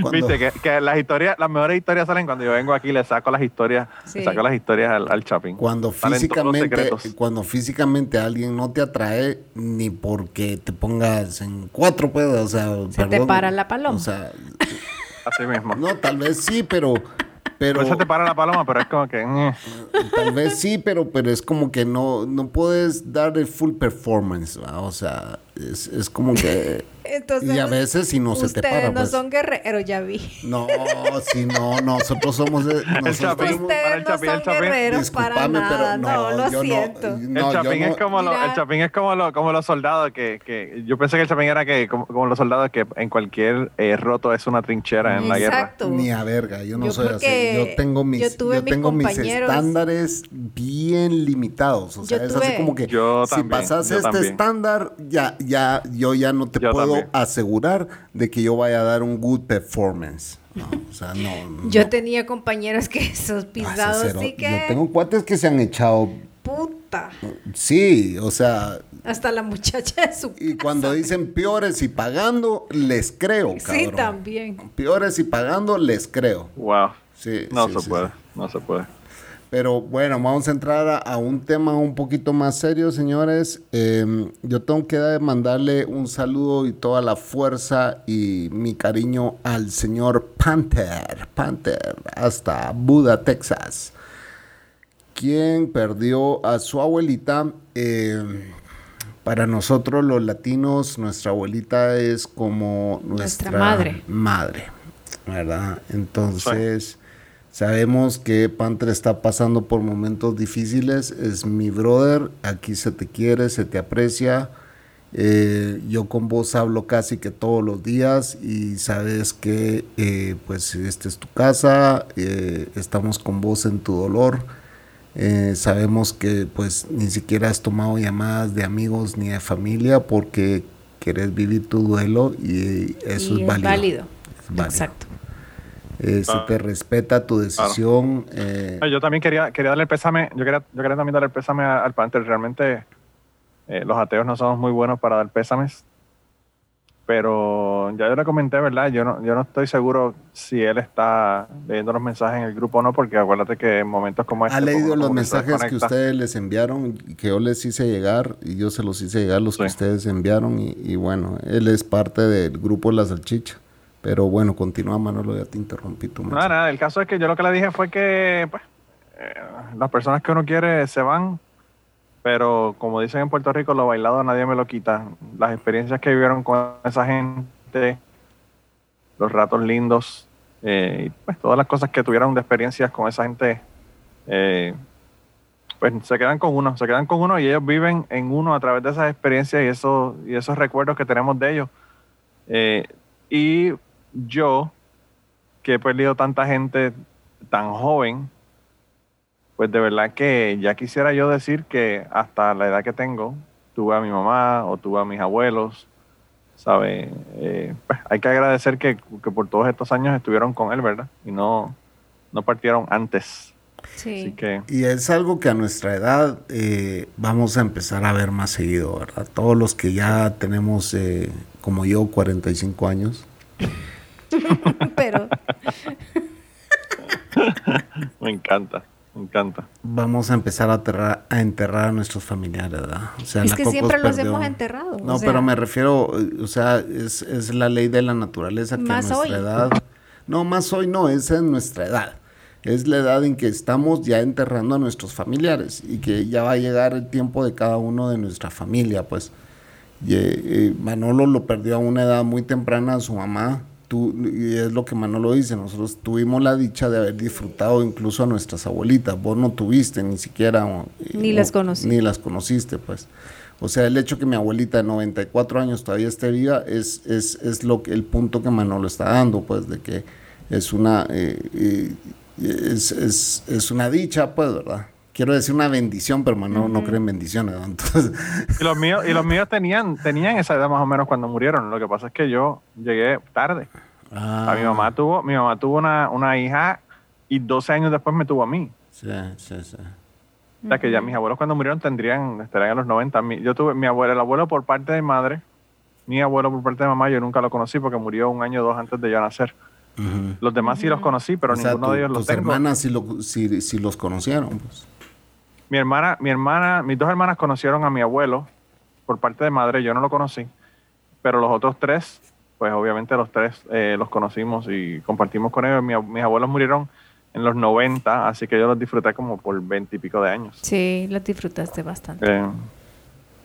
Cuando, Viste que, que, las historias, las mejores historias salen cuando yo vengo aquí y le saco las historias, le saco las historias al, al Chapín. Cuando físicamente, cuando físicamente alguien no te atrae, ni porque te pongas en cuatro, pues, o sea, se te para la paloma. O sea, así mismo. No, tal vez sí, pero pero, eso te para la paloma, pero es como que... Eh. Tal vez sí, pero, pero es como que no, no puedes dar el full performance, o sea, es, es como que y a veces si no se te para. Ustedes no pues. son guerreros, ya vi. No, si no, nosotros somos. De, nosotros chapín, ustedes no son guerreros para nada. Pero no, lo siento. No, el chapín es como, lo, el chapín es como, lo, como los soldados que, que. Yo pensé que el chapín era que como, los soldados que en cualquier eh, roto es una trinchera en la guerra. Ni a verga, yo no soy así. Yo tengo mis, yo, tengo mis estándares bien limitados. O sea, es así como que si pasas este estándar, ya, ya, yo ya no te puedo asegurar de que yo vaya a dar un good performance. o sea, no, Yo tenía compañeros que esos pisados sí que... Yo tengo cuates que se han echado... Puta. Sí, o sea... Hasta la muchacha de su Y cuando dicen peores y pagando, les creo, cabrón. Sí, también. Peores y pagando, les creo. Wow. Sí, no se puede, no se puede. Pero bueno, vamos a entrar a, un tema un poquito más serio, señores. Em, yo tengo que mandarle un saludo y toda la fuerza y mi cariño al señor Panther, Panther, hasta Buda, Texas, quien perdió a su abuelita. Em, para nosotros los latinos, nuestra abuelita es como nuestra, madre. madre, ¿verdad? Entonces... Sabemos que Panther está pasando por momentos difíciles. Es mi brother. Aquí se te quiere, se te aprecia. Eh, yo con vos hablo casi que todos los días y sabes que eh, pues esta es tu casa. Eh, estamos con vos en tu dolor. sabemos que pues ni siquiera has tomado llamadas de amigos ni de familia porque querés vivir tu duelo y eso es, válido. Es válido. Exacto. Eh, se te respeta tu decisión. Eh. Yo también quería, quería darle el pésame, yo quería, yo quería también darle el pésame al Panther. Realmente eh, los ateos no somos muy buenos para dar pésames. Pero ya yo le comenté, ¿verdad? Yo no, yo no estoy seguro si él está leyendo los mensajes en el grupo o no, porque acuérdate que en momentos como este... ¿Ha leído los mensajes que ustedes les enviaron y que yo les hice llegar y yo se los hice llegar los que ustedes enviaron y, y, bueno, él es parte del grupo La Salchicha. Pero bueno, continúa Manolo, ya te interrumpí tú. Nada, nada, el caso es que yo lo que le dije fue que pues, eh, las personas que uno quiere se van, pero como dicen en Puerto Rico, lo bailado nadie me lo quita. Las experiencias que vivieron con esa gente, los ratos lindos, eh, y pues todas las cosas que tuvieron de experiencias con esa gente, eh, pues se quedan con uno, se quedan con uno y ellos viven en uno a través de esas experiencias y, eso, y esos recuerdos que tenemos de ellos. y yo, que he perdido tanta gente tan joven, pues de verdad que ya quisiera yo decir que hasta la edad que tengo, tuve a mi mamá o tuve a mis abuelos, ¿sabe? Eh, pues hay que agradecer que, por todos estos años estuvieron con él, ¿verdad? Y no, no partieron antes. Sí. Y es algo que a nuestra edad eh, vamos a empezar a ver más seguido, ¿verdad? Todos los que ya tenemos, eh, como yo, 45 años, Pero. me encanta, me encanta. Vamos a empezar a, a enterrar a nuestros familiares, ¿verdad? O sea, es que siempre los hemos enterrado. No, pero me refiero, o sea, es, es, la ley de la naturaleza que a nuestra edad. No, más hoy no, es en nuestra edad. Es la edad en que estamos ya enterrando a nuestros familiares y que ya va a llegar el tiempo de cada uno de nuestra familia, pues. Y, eh, Manolo lo perdió a una edad muy temprana a su mamá y es lo que Manolo dice, nosotros tuvimos la dicha de haber disfrutado incluso a nuestras abuelitas, vos no tuviste ni siquiera... Ni las conocí. Ni las conociste, pues. O sea, el hecho que mi abuelita de 94 años todavía esté viva es, es, es lo que, el punto que Manolo está dando, pues, de que es una, eh, eh, es, es, es una dicha, pues, ¿verdad? Quiero decir una bendición, pero no, no creen bendiciones. Entonces... Y los míos, y los míos tenían, tenían esa edad más o menos cuando murieron. Lo que pasa es que yo llegué tarde. A mi mamá tuvo, mi mamá tuvo una, una hija y 12 años después me tuvo a mí. Sí, sí, sí. O sea que ya mis abuelos cuando murieron tendrían, estarían a los 90. Yo tuve mi abuelo, el abuelo por parte de mi madre, mi abuelo por parte de mamá, yo nunca lo conocí porque murió un año o dos antes de yo nacer. Los demás sí los conocí, pero O sea, ninguno tu- de ellos los tus tengo. hermanas sí, lo- sí- sí los conocieron. Pues. Mi hermana, mi hermana, mis dos hermanas conocieron a mi abuelo por parte de madre, yo no lo conocí, pero los otros tres, pues obviamente los tres eh, los conocimos y compartimos con ellos. Mi ab- mis abuelos murieron en los 90, así que yo los disfruté como por 20 y pico de años. Sí, lo disfrutaste bastante. Eh,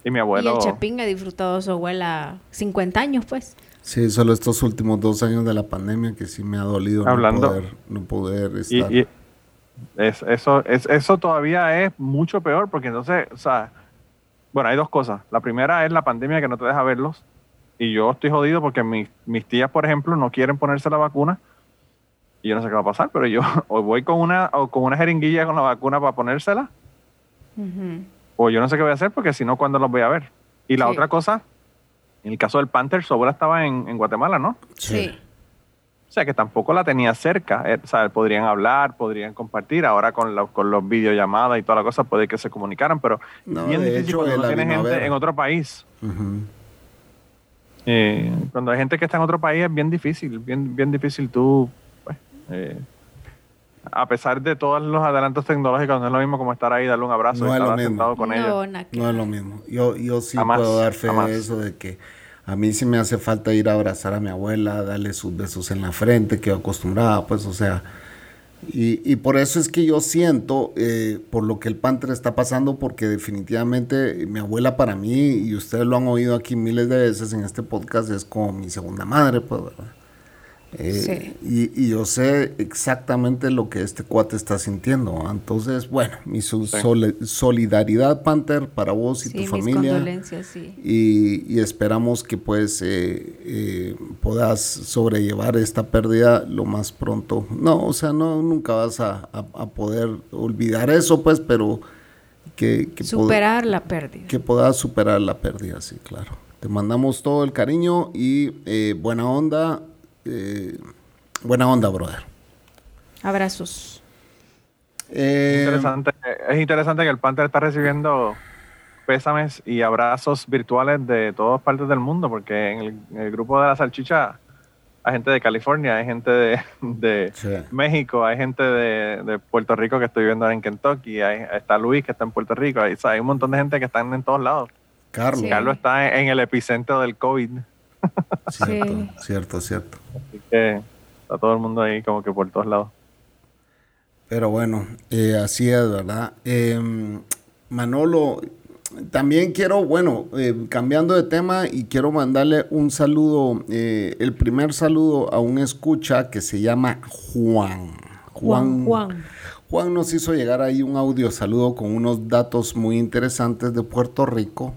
y mi Y abuelo... el Chapín ha disfrutado a su abuela 50 años, pues. Sí, solo estos últimos dos años de la pandemia que sí me ha dolido Hablando- no poder, no poder Y, estar. y es, eso, es, eso todavía es mucho peor porque entonces, o sea, bueno, hay dos cosas. La primera es la pandemia que no te deja verlos. Y yo estoy jodido porque mis, mis tías, por ejemplo, no quieren ponerse la vacuna. Y yo no sé qué va a pasar, pero yo o voy con una, o con una jeringuilla con la vacuna para ponérsela, Ujú. o yo no sé qué voy a hacer porque si no, ¿cuándo los voy a ver? Y la Sí. otra cosa, en el caso del Panther, su abuela estaba en, en Guatemala, ¿no? Sí. O sea, que tampoco la tenía cerca. eh, o sea, podrían hablar, podrían compartir. Ahora con, la- con los videollamadas y toda la cosa puede que se comunicaran, pero No, bien de difícil hecho, cuando la tiene gente en otro país. Eh, cuando hay gente que está en otro país es bien difícil, bien, bien difícil tú, pues, eh, a pesar de todos los adelantos tecnológicos, no es lo mismo como estar ahí, darle un abrazo No y estar sentado con ella. No, No es lo mismo. Yo, yo sí Jamás, puedo dar fe jamás. de eso, de que a mí sí me hace falta ir a abrazar a mi abuela, darle sus besos en la frente, que yo acostumbraba, pues, o sea. Y, y por eso es que yo siento, eh, por lo que el Panther está pasando, porque definitivamente mi abuela para mí, y ustedes lo han oído aquí miles de veces en este podcast, es como mi segunda madre, pues, ¿verdad? Eh, Sí. y, y yo sé exactamente lo que este cuate está sintiendo. Entonces, bueno, mi Sí. solidaridad, Panther, para vos y Sí, tu familia. Y, y esperamos que pues eh, eh, puedas sobrellevar esta pérdida lo más pronto. No, o sea, no nunca vas a, a- a poder olvidar eso, pues, pero que, que, Superar la pérdida. que puedas superar la pérdida, sí, claro. Te mandamos todo el cariño y eh, buena onda. Eh, buena onda, brother. Abrazos. Eh, Interesante. Es interesante que el Panther está recibiendo pésames y abrazos virtuales de todas partes del mundo, porque en el, en el grupo de la salchicha hay gente de California, hay gente de, de Sí. México, hay gente de, de Puerto Rico que estoy viendo ahora en Kentucky, hay- está Luis que está en Puerto Rico, hay, o sea, hay un montón de gente que están en todos lados. Carlos. Sí. Carlos está en, en el epicentro del COVID, Cierto, Sí. cierto, cierto. así que está todo el mundo ahí como que por todos lados. Pero bueno, eh, así es, ¿verdad? Eh, Manolo, también quiero, bueno, eh, cambiando de tema y quiero mandarle un saludo, eh, el primer saludo a un escucha que se llama Juan. Juan, Juan. Juan nos hizo llegar ahí un audio saludo con unos datos muy interesantes de Puerto Rico.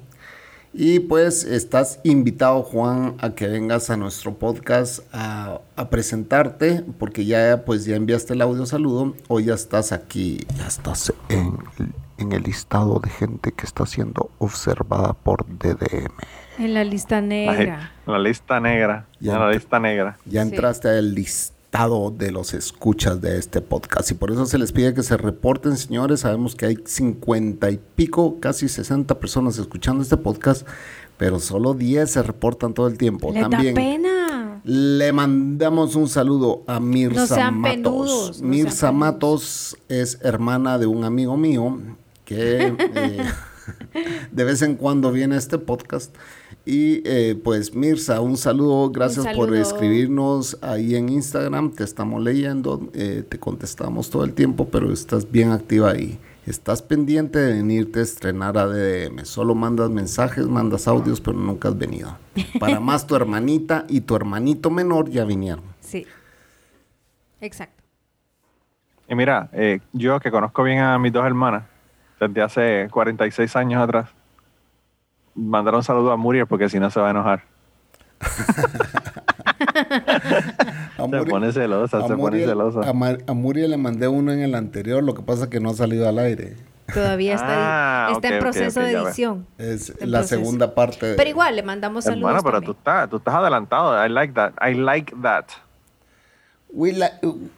Y pues estás invitado, Juan, a que vengas a nuestro podcast a, a presentarte, porque ya pues ya enviaste el audio saludo, o ya estás aquí, ya estás en, en el listado de gente que está siendo observada por DDM. En la lista La, negra. la lista negra, Ya la ent- lista negra. Ya Sí. entraste al listado de los escuchas de este podcast y por eso se les pide que se reporten, señores. Sabemos que hay 50 y pico, casi 60 personas escuchando este podcast, pero solo 10 se reportan todo el tiempo. Da También pena. le mandamos un saludo a Mirza No sean Matos. penudos, no Mirza sean. Matos es hermana de un amigo mío que eh, de vez en cuando viene a este podcast. Y eh, pues Mirza, un saludo, gracias por saludo. escribirnos ahí en Instagram, te estamos leyendo, eh, te contestamos todo el tiempo, pero estás bien activa ahí. Estás pendiente de venirte a estrenar a DDM. Solo mandas mensajes, mandas audios, pero nunca has venido. Para más, tu hermanita y tu hermanito menor ya vinieron. Sí. Exacto. Y mira, eh, yo que conozco bien a mis dos hermanas, desde hace 46 años atrás, mandar un saludo a Muriel porque si no se va a enojar. A Se pone celosa, a se pone Muriel- celosa. A, Mar- a Muriel le mandé uno en el anterior, lo que pasa es que no ha salido al aire. Todavía está, Ah, está en proceso de edición. Es la proceso. segunda parte. de- Pero igual, le mandamos saludos Hermano, pero tú estás, tú estás adelantado. I like that. I like that. We, like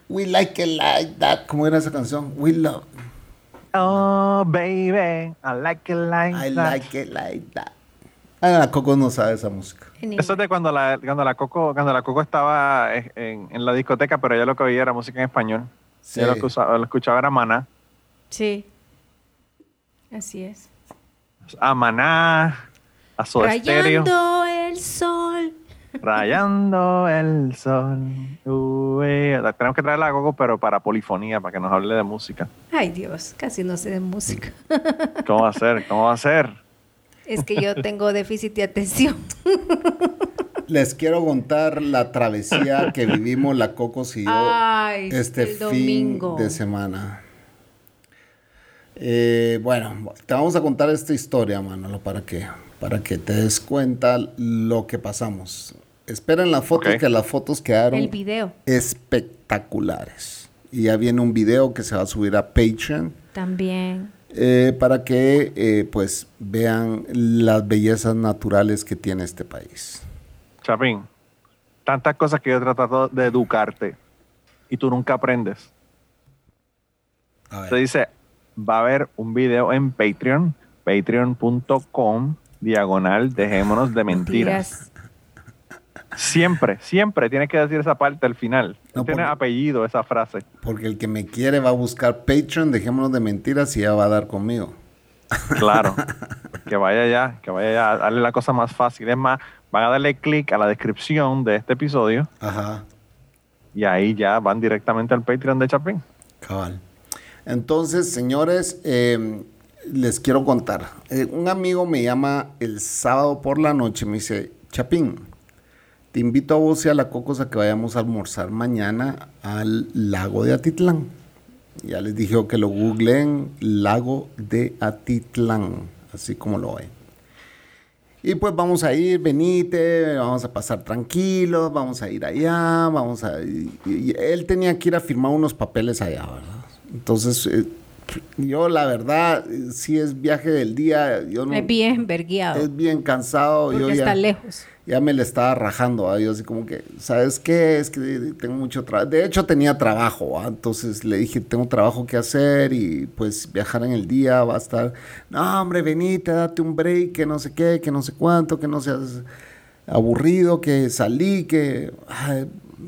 we like it like that. ¿Cómo era esa canción? We love. Oh, baby, I like it like I that. like it like that. Ah, la Coco no sabe esa música. Eso es de cuando la, cuando la Coco, cuando la Coco estaba en, la discoteca, pero ella lo que oía era música en español. Sí. Ella lo, escuchaba era Maná. Sí. Así es. A Maná, a Soda Rayando el sol. Rayando el sol. tenemos que traer la Coco, pero para polifonía, para que nos hable de música. Ay, Dios, casi no sé de música. ¿Cómo va a ser? ¿Cómo va a ser? Es que yo tengo déficit de atención. Les quiero contar la travesía que vivimos la Cocos y yo este fin de semana. Eh, bueno, te vamos a contar esta historia, Manolo, para que, para que te des cuenta lo que pasamos. Esperen las fotos, que las fotos quedaron El video. espectaculares. Y ya viene un video que se va a subir a Patreon. También. Eh, para que eh, pues vean las bellezas naturales que tiene este país. Chapín, tantas cosas que yo he tratado de educarte y tú nunca aprendes. Se dice, va a haber un video en Patreon, patreon.com, diagonal, dejémonos de mentiras. Siempre, siempre tienes que decir esa parte al final. No tiene apellido esa frase. Porque el que me quiere va a buscar Patreon, dejémonos de mentiras y ya va a dar conmigo. Claro. que vaya ya, que vaya ya. Darle la cosa más fácil. Es más, van a darle clic a la descripción de este episodio. Ajá. Y ahí ya van directamente al Patreon de Chapín. Cabal. Entonces, señores, eh, les quiero contar. Eh, un amigo me llama el sábado por la noche, me dice, Chapín, te invito a vos y a la Cocos a que vayamos a almorzar mañana al lago de Atitlán. Ya les dije que lo googleen, lago de Atitlán, así como lo ven. Y pues vamos a ir, venite, vamos a pasar tranquilos, vamos a ir allá, vamos a... Y, él tenía que ir a firmar unos papeles allá, ¿verdad? Entonces, eh, yo la verdad, si es viaje del día, yo no... Es bien verguiado. Es bien cansado. Porque está lejos ya me le estaba rajando a Dios, así como que, ¿sabes qué? Es que tengo mucho trabajo. De hecho, tenía trabajo, entonces le dije, tengo trabajo que hacer y pues viajar en el día va a estar, no, hombre, venite, date un break, que no sé qué, que no sé cuánto, que no seas aburrido, que salí, que,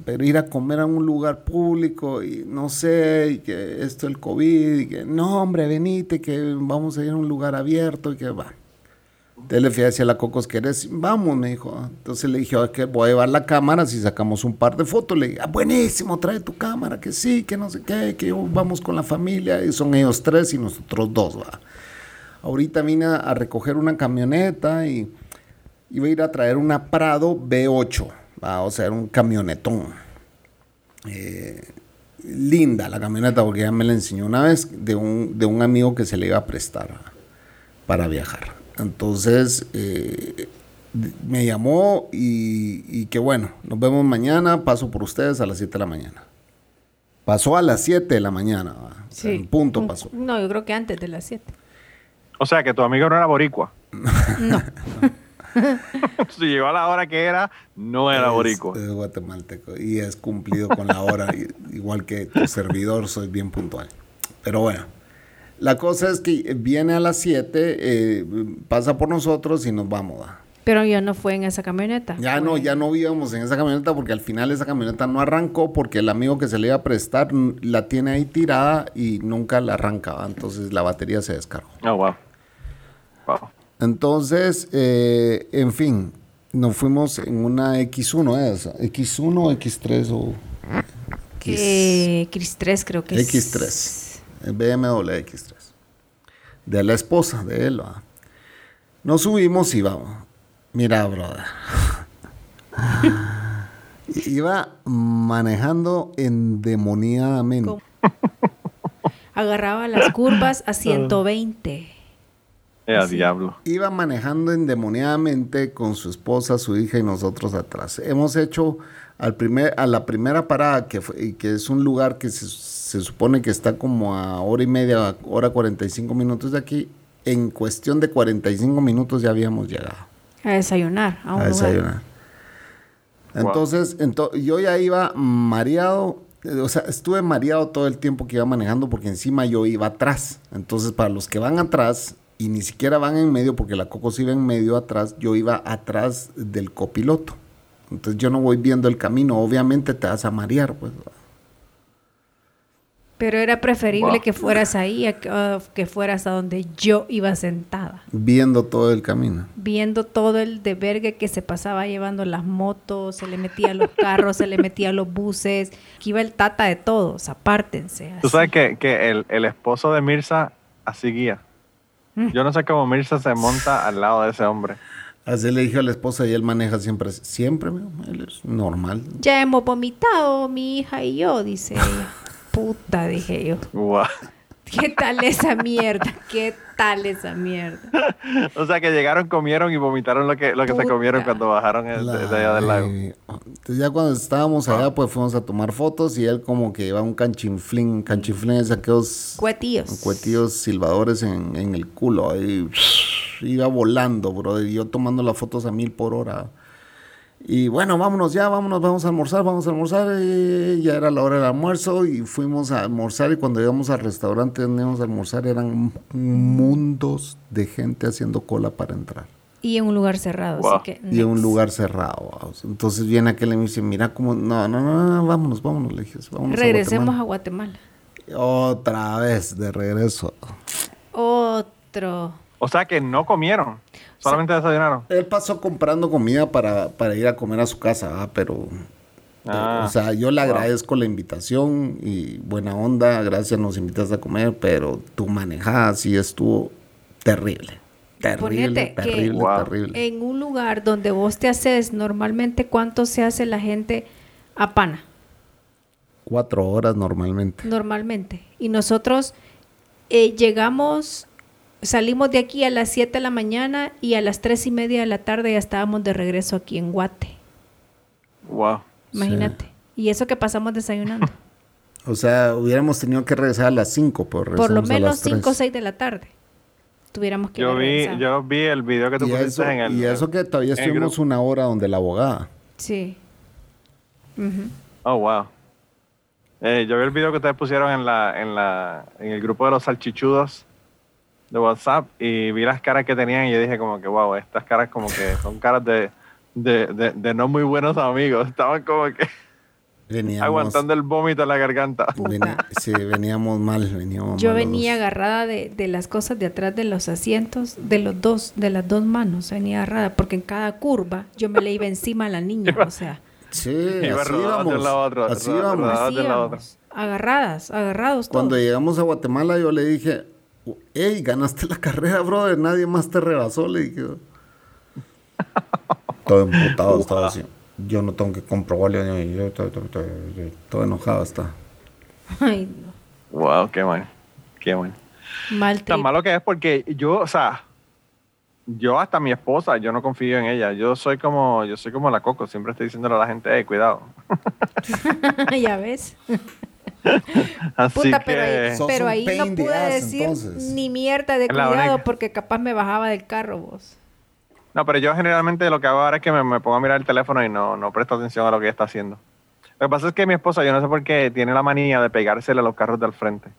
pero ir a comer a un lugar público y no sé, y que esto el COVID, y que, no, hombre, venite, que vamos a ir a un lugar abierto y que va. Entonces le fui a decir a la Cocos, ¿quieres? Vamos, me dijo. Entonces le dije, que voy a llevar la cámara, si sacamos un par de fotos. Le dije, ah, buenísimo, trae tu cámara, que sí, que no sé qué, que vamos con la familia. Y son ellos tres y nosotros dos, va. Ahorita vine a recoger una camioneta y iba a ir a traer una Prado B8, ¿va? O sea, era un camionetón. Eh, linda la camioneta porque ya me la enseñó una vez de un, de un amigo que se le iba a prestar para viajar. Entonces, eh, me llamó y, que bueno, nos vemos mañana, paso por ustedes a las 7 de la mañana. Pasó a las 7 de la mañana, sí. en punto pasó. No, yo creo que antes de las 7. O sea, que tu amigo no era boricua. no. si llegó a la hora que era, no era boricua. Es guatemalteco y es cumplido con la hora, igual que tu servidor, soy bien puntual. Pero bueno. La cosa es que viene a las 7, eh, pasa por nosotros y nos vamos. Pero yo no fue en esa camioneta. Ya no, ya no íbamos en esa camioneta porque al final esa camioneta no arrancó porque el amigo que se le iba a prestar la tiene ahí tirada y nunca la arrancaba. Entonces la batería se descargó. Oh, wow. Wow. Entonces, eh, en fin, nos fuimos en una X1, ¿eh? X1 o X3 o... X... X3 creo que es. X3 el BMW X3. De la esposa de él. Nos subimos y vamos. Mira, brother. Iba manejando endemoniadamente. Agarraba las curvas a 120. Era diablo. Iba manejando endemoniadamente con su esposa, su hija y nosotros atrás. Hemos hecho al primer, a la primera parada, que, fue, que es un lugar que se se supone que está como a hora y media, hora 45 minutos de aquí, en cuestión de 45 minutos ya habíamos llegado. A desayunar. A, desayunar. Entonces, yo ya iba mareado, o sea, estuve mareado todo el tiempo que iba manejando porque encima yo iba atrás. Entonces, para los que van atrás, y ni siquiera van en medio porque la Coco se iba en medio atrás, yo iba atrás del copiloto. Entonces yo no voy viendo el camino, obviamente te vas a marear, pues. Pero era preferible que fueras ahí a que, uh, que fueras a donde yo iba sentada. Viendo todo el camino. Viendo todo el de que se pasaba llevando las motos, se le metía los carros, se le metía los buses, que iba el tata de todos, apártense. Tú sabes que, que el, el, esposo de Mirza así guía. Yo no sé cómo Mirza se monta al lado de ese hombre. Así le dije a la esposa y él maneja siempre, siempre, él es normal. Ya hemos vomitado, mi hija y yo, dice ella. Puta, dije yo. ¿Qué tal esa mierda? ¿Qué tal esa mierda? o sea que llegaron, comieron y vomitaron lo que, lo que se comieron cuando bajaron de, allá del lago. Entonces ya cuando estábamos allá, pues fuimos a tomar fotos y él como que iba un canchinflín, canchinflín es aquellos... Cuetillos. Cuetillos silbadores en, en el culo. Ahí iba volando, bro. Y yo tomando las fotos a mil por hora. Y bueno, vámonos ya, vámonos, vamos a almorzar, vamos a almorzar. Y ya era la hora del almuerzo y fuimos a almorzar. Y cuando llegamos al restaurante donde íbamos a almorzar, eran mundos de gente haciendo cola para entrar. Y en un lugar cerrado, así que. Y en un lugar cerrado. Entonces viene aquel y me dice: Mira cómo. No, no, no, no vámonos, vámonos. Le dije: vámonos Regresemos a Guatemala. Otra vez de regreso. Otro. O sea que no comieron. Solamente desayunaron. Él pasó comprando comida para, para ir a comer a su casa, pero... Ah, o sea, yo le agradezco la invitación y buena onda, gracias, nos invitas a comer, pero tu manejada sí estuvo terrible. Terrible, terrible, terrible. En un lugar donde vos te haces, normalmente, ¿cuánto se hace la gente a pana? Cuatro horas normalmente. Normalmente. Y nosotros eh, llegamos Salimos de aquí a las 7 de la mañana y a las 3 y media de la tarde ya estábamos de regreso aquí en Guate. Wow. Imagínate. Y eso que pasamos desayunando. o sea, hubiéramos tenido que regresar a las 5, por Por lo menos 5 o 6 de la tarde. Tuviéramos que yo vi Yo vi el video que tú pusiste en el... Y eso que todavía estuvimos una hora donde la abogada. Sí. Oh, wow. Eh, yo vi el video que ustedes pusieron en, la, en, la, en el grupo de los salchichudos de WhatsApp y vi las caras que tenían y yo dije como que, wow, estas caras como que son caras de, de, no muy buenos amigos. Estaban como que aguantando el vómito en la garganta. sí, veníamos mal, veníamos Yo venía agarrada de, las cosas de atrás de los asientos, de los dos, de las dos manos, venía agarrada, porque en cada curva yo me le iba encima a la niña, o sea. Sí, así íbamos, así íbamos. Agarradas, agarrados Cuando llegamos a Guatemala yo le dije, Ey, ganaste la carrera, brother. Nadie más te rebasó, le dije. Todo emputado estaba así. Yo no tengo que comprobarle. Yo, todo enojado está. Ay, no. Wow, qué mal. Qué mal. Mal Tan malo que es porque yo, o sea, yo hasta mi esposa, yo no confío en ella. Yo soy como, yo soy como la coco. Siempre estoy diciéndole a la gente, hey, cuidado. ya ves. Así pero ahí, no pude decir ni mierda de cuidado porque capaz me bajaba del carro vos. No, pero yo generalmente lo que hago ahora es que me, pongo a mirar el teléfono y no, no presto atención a lo que ella está haciendo. Lo que pasa es que mi esposa, yo no sé por qué, tiene la manía de pegársele a los carros del frente.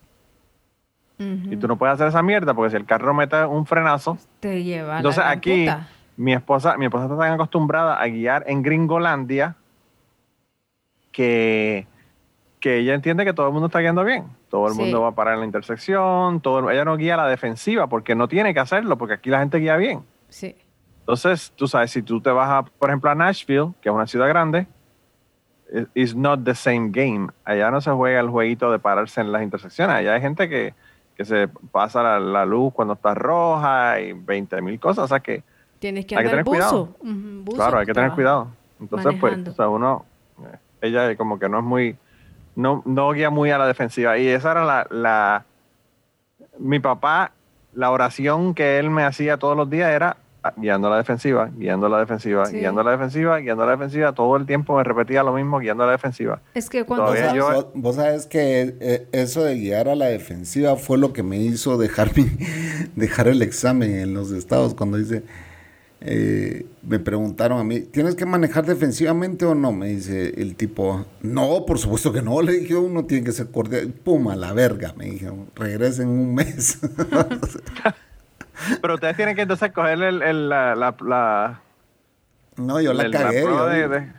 Y tú no puedes hacer esa mierda porque si el carro mete un frenazo, te lleva. Entonces aquí mi esposa, mi esposa está tan acostumbrada a guiar en Gringolandia que que ella entiende que todo el mundo está guiando bien. Todo el mundo va a parar en la intersección, todo ella no guía a la defensiva porque no tiene que hacerlo, porque aquí la gente guía bien. Sí. Entonces, tú sabes, si tú te vas, a, por ejemplo, a Nashville, que es una ciudad grande, it's not the same game. Allá no se juega el jueguito de pararse en las intersecciones. Allá hay gente que, que se pasa la, luz cuando está roja y 20 mil cosas. O sea que Tienes que, hay que tener cuidado. claro, hay que tener cuidado. Entonces, pues, o sea, uno, ella como que no es muy no, no guía muy a la defensiva. Y esa era la, la, mi papá, la oración que él me hacía todos los días era guiando a la defensiva, guiando a la defensiva, guiando a la defensiva, guiando a la defensiva, todo el tiempo me repetía lo mismo, guiando a la defensiva. Es que cuando... Vos, sabes que eh, eso de guiar a la defensiva fue lo que me hizo dejar, dejar el examen en los estados, cuando dice eh, me preguntaron a mí, ¿tienes que manejar defensivamente o no? Me dice el tipo, no, por supuesto que no. Le dije, uno tiene que ser cordial. Puma, la verga, me dijeron, regresa en un mes. Pero ustedes tienen que entonces coger el, el- la, la, la- No, yo la el- cagué. prueba yo- de- de-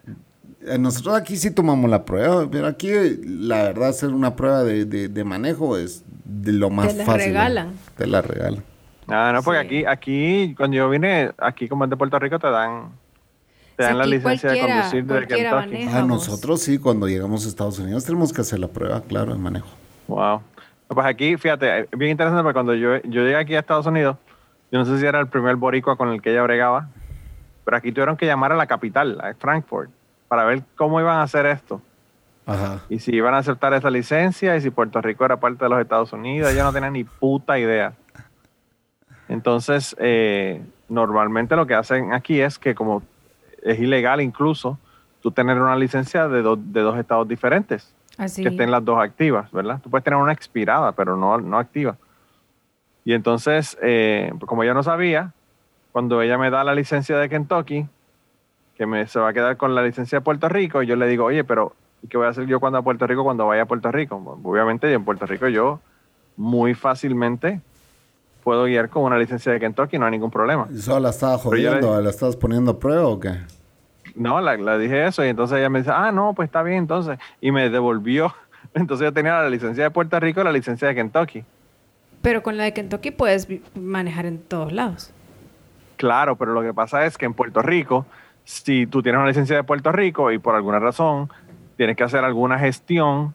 Eh, Nosotros aquí sí tomamos la prueba, pero aquí la verdad hacer una prueba de, de- de manejo es de lo más Te la fácil. ¿no? regalan. Te la regalan. Ah, no, porque Sí. aquí, aquí, cuando yo vine, aquí como es de Puerto Rico, te dan, te Sí, dan la licencia de conducir de Kentucky. Ah, nosotros sí, cuando llegamos a Estados Unidos tenemos que hacer la prueba, claro, de manejo. Wow. Pues aquí, fíjate, es bien interesante porque cuando yo, yo llegué aquí a Estados Unidos, yo no sé si era el primer boricua con el que ella bregaba, pero aquí tuvieron que llamar a la capital, a Frankfurt, para ver cómo iban a hacer esto. Ajá. Y si iban a aceptar esa licencia y si Puerto Rico era parte de los Estados Unidos, ella no tenía ni puta idea. Entonces, eh, normalmente lo que hacen aquí es que como es ilegal incluso, tú tener una licencia de, dos- de dos estados diferentes, Así. que estén las dos activas, ¿verdad? Tú puedes tener una expirada, pero no, no activa. Y entonces, eh, pues como ella no sabía, cuando ella me da la licencia de Kentucky, que me, se va a quedar con la licencia de Puerto Rico, yo le digo, oye, pero ¿y qué voy a hacer yo cuando a Puerto Rico, cuando vaya a Puerto Rico? Obviamente, en Puerto Rico yo muy fácilmente puedo guiar con una licencia de Kentucky, no hay ningún problema. ¿Y ¿Solo la estaba Pero yo jodiendo? ¿La estabas poniendo a prueba o qué? No, la, la dije eso y entonces ella me dice, ah, no, pues está bien entonces. Y me devolvió. Entonces yo tenía la licencia de Puerto Rico y la licencia de Kentucky. Pero con la de Kentucky puedes manejar en todos lados. Claro, pero lo que pasa es que en Puerto Rico, si tú tienes una licencia de Puerto Rico y por alguna razón tienes que hacer alguna gestión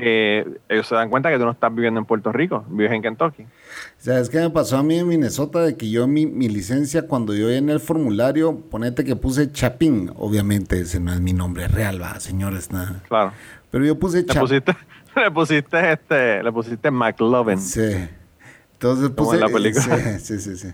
que ellos se dan cuenta que tú no estás viviendo en Puerto Rico, vives en Kentucky. ¿Sabes qué me pasó a mí en Minnesota? De que yo mi, mi licencia, cuando yo en el formulario, ponete que puse Chapín. Obviamente ese no es mi nombre real, va, señores, nada. Claro. Pero yo puse Le Chapín. pusiste, le pusiste este, le pusiste McLovin. Sí. Entonces puse. en la película. Sí, sí, sí. sí.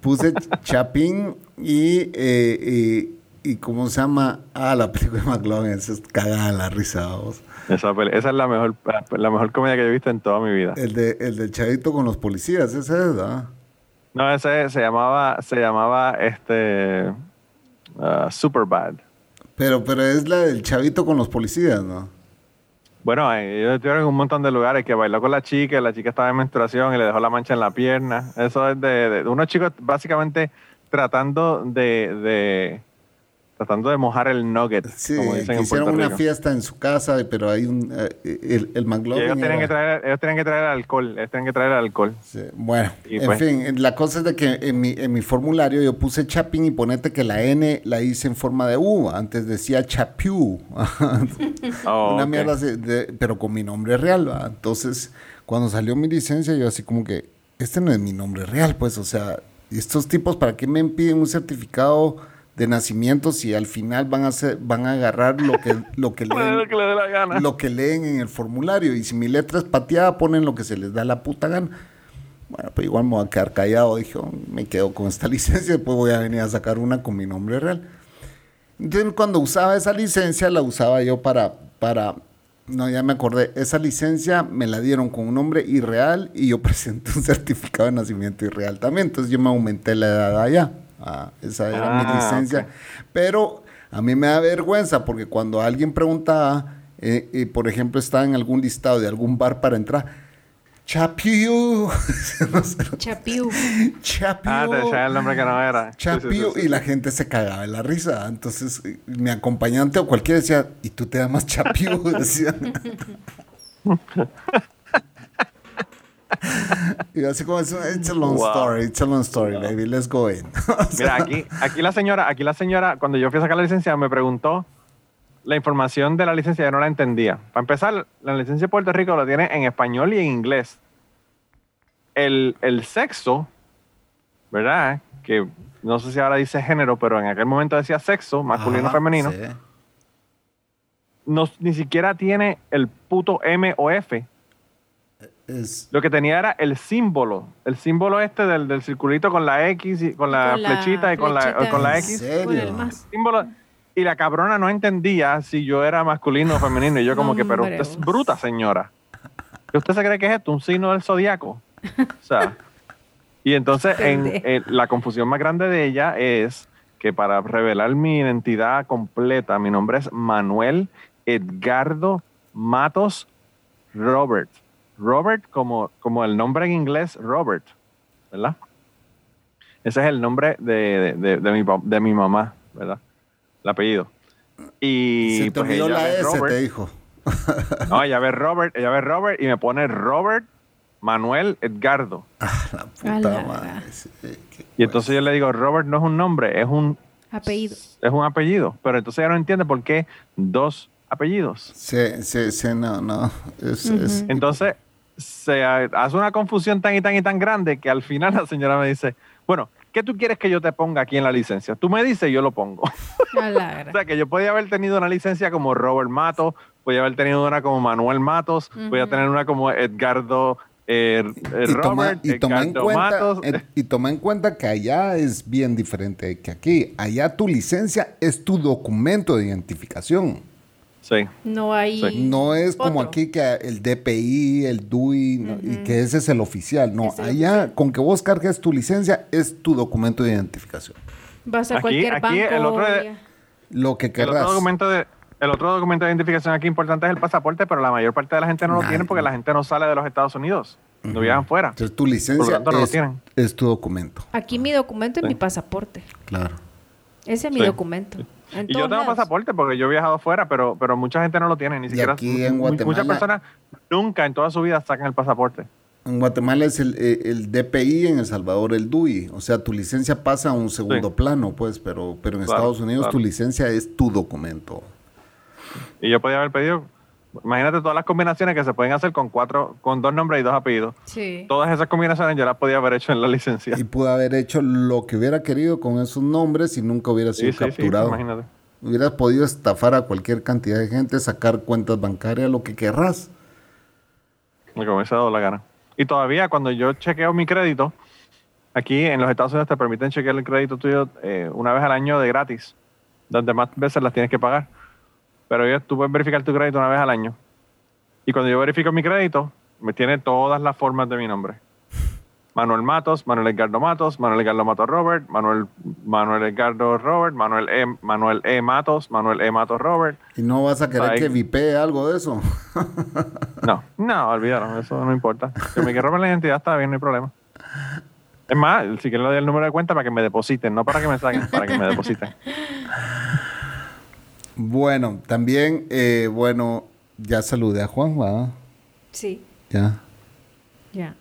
Puse Chapín y, eh, y, y. ¿Cómo se llama? Ah, la película de McLovin. Es cagada la risa, vamos. Esa, esa es la mejor, la mejor comedia que yo he visto en toda mi vida. El, de, el del chavito con los policías, ese es, ¿verdad? No, ese se llamaba, se llamaba este uh, Superbad. Pero, pero es la del chavito con los policías, ¿no? Bueno, ellos estuvieron en un montón de lugares que bailó con la chica, la chica estaba en menstruación y le dejó la mancha en la pierna. Eso es de, de unos chicos básicamente tratando de, de tratando de mojar el nugget, Sí, como dicen que en hicieron una Rico. fiesta en su casa, pero hay un. eh, el, el McLovin. ellos tienen era- que traer, ellos tienen que traer alcohol, ellos tienen que traer alcohol. Sí, Bueno, Y en pues- fin, la cosa es de que en mi, en mi formulario yo puse Chapin y ponete que la N la hice en forma de U. Antes decía Chapiu. Oh, Una mierda de- pero con mi nombre real. ¿va? Entonces, cuando salió mi licencia, yo así como que, este no es mi nombre real, pues, o sea, estos tipos, ¿para qué me piden un certificado de nacimiento si al final van a hacer, van a agarrar lo que, lo que leen? lo que la gana. lo que leen en el formulario. Y si mi letra es pateada, ponen lo que se les da la puta gana. Bueno, pues igual me voy a quedar callado. Dije, "Oh, me quedo con esta licencia, después voy a venir a sacar una con mi nombre real. Entonces, cuando usaba esa licencia, la usaba yo para, para, no, ya me acordé, esa licencia me la dieron con un nombre irreal y yo presenté un certificado de nacimiento irreal también. Entonces yo me aumenté la edad allá. Ah, esa era mi Ah, licencia. Pero a mí me da vergüenza porque cuando alguien preguntaba, eh, eh, por ejemplo, estaba en algún listado de algún bar para entrar, Chapiu, Chapiu. Chapiu, Ah, te decía el nombre que no era. Sí, sí, sí, Chapiu, sí. y la gente se cagaba de la risa. Entonces, eh, mi acompañante o cualquiera decía, ¿y tú te llamas Chapiu? Decía. y así como, es it's a long Wow. story, it's a long story, baby, let's go in. O sea, Mira, aquí, aquí la señora, aquí la señora, cuando yo fui a sacar la licencia, me preguntó la información de la licencia, yo no la entendía. Para empezar, la licencia de Puerto Rico lo tiene en español y en inglés. El, el sexo, ¿verdad? Que no sé si ahora dice género, pero en aquel momento decía sexo, masculino, Ajá, femenino. sí. No, ni siquiera tiene el puto M o F. Es, Lo que tenía era el símbolo, el símbolo este del, del circulito con la X y con la Con la flechita y con la, con la ¿En X. serio? Símbolo. Y la cabrona no entendía si yo era masculino o femenino. Y yo como que, pero usted es bruta, señora. ¿Qué usted se cree que es esto? ¿Un signo del zodiaco? O sea. Y entonces en, eh, la confusión más grande de ella es que para revelar mi identidad completa, mi nombre es Manuel Edgardo Matos Robert. Robert como, como el nombre en inglés, Robert. ¿Verdad? Ese es el nombre de, de, de, mi, de mi mamá, ¿verdad? El apellido. Y Se te pues ella la ve S, Robert. te dijo. No, ella ve Robert, ella ve Robert y me pone Robert Manuel Edgardo. La A puta la madre. sí, Y entonces yo le digo, Robert no es un nombre, es un, Apellido. es un apellido. Pero entonces ella no entiende por qué dos apellidos. Sí, sí, sí, no, no. Es, es- Entonces se ha- hace una confusión tan y tan y tan grande que al final la señora me dice, bueno, ¿qué tú quieres que yo te ponga aquí en la licencia? Tú me dices y yo lo pongo. O sea, que yo podía haber tenido una licencia como Robert Matos, podía haber tenido una como Manuel Matos, podía tener una como Edgardo eh, eh, y, toma, Robert, y, toma cuenta, eh, y toma en cuenta que allá es bien diferente que aquí. Allá tu licencia es tu documento de identificación. Sí. No hay. Sí. No es como otro. aquí que el DPI, el DUI, ¿no? y que ese es el oficial. No, Es el allá con que vos cargues tu licencia es tu documento de identificación. Vas a Aquí- cualquier aquí banco. el otro de- ya. Lo que El querrás. otro, documento de, el otro documento de identificación aquí importante es el pasaporte, pero la mayor parte de la gente no lo Nadie. tiene porque la gente no sale de los Estados Unidos. No viajan fuera. Entonces tu licencia Por lo tanto, no lo es, tienen. es tu documento. Aquí mi documento es mi pasaporte. Claro. Ese es mi Sí. documento. Y yo tengo pasaporte porque yo he viajado fuera, pero, pero mucha gente no lo tiene, ni siquiera. aquí en mu- Muchas Guatemala- personas nunca en toda su vida sacan el pasaporte. En Guatemala es el, eh, el DPI, en El Salvador el DUI. O sea, tu licencia pasa a un segundo Sí. plano, pues, pero, pero en Claro, Estados Unidos claro. tu licencia es tu documento. Y yo podía haber pedido, imagínate todas las combinaciones que se pueden hacer con cuatro, con dos nombres y dos apellidos. Sí. Todas esas combinaciones yo las podía haber hecho en la licencia. Y pudo haber hecho lo que hubiera querido con esos nombres y nunca hubiera sido Sí, sí, sí, capturado. imagínate. Hubieras podido estafar a cualquier cantidad de gente, sacar cuentas bancarias, lo que querrás. Lo que me hubiese dado la gana. Y todavía cuando yo chequeo mi crédito, aquí en los Estados Unidos te permiten chequear el crédito tuyo eh, una vez al año de gratis, donde más veces las tienes que pagar. Pero yo, tú puedes verificar tu crédito una vez al año. Y cuando yo verifico mi crédito, me tiene todas las formas de mi nombre. Manuel Matos, Manuel Edgardo Matos, Manuel Edgardo Matos Robert, Manuel, Manuel Edgardo Robert, Manuel E, Manuel E Matos, Manuel E Matos Robert. Y no vas a querer que vipee algo de eso. No, no, olvídalo, eso no importa. Si me quiero robar la identidad está bien, no hay problema. Es más, si quieren le doy el número de cuenta para que me depositen, no para que me saquen, para que me depositen. bueno, también, eh, bueno, ya saludé a Juan, ¿verdad? Sí. Ya. Ya.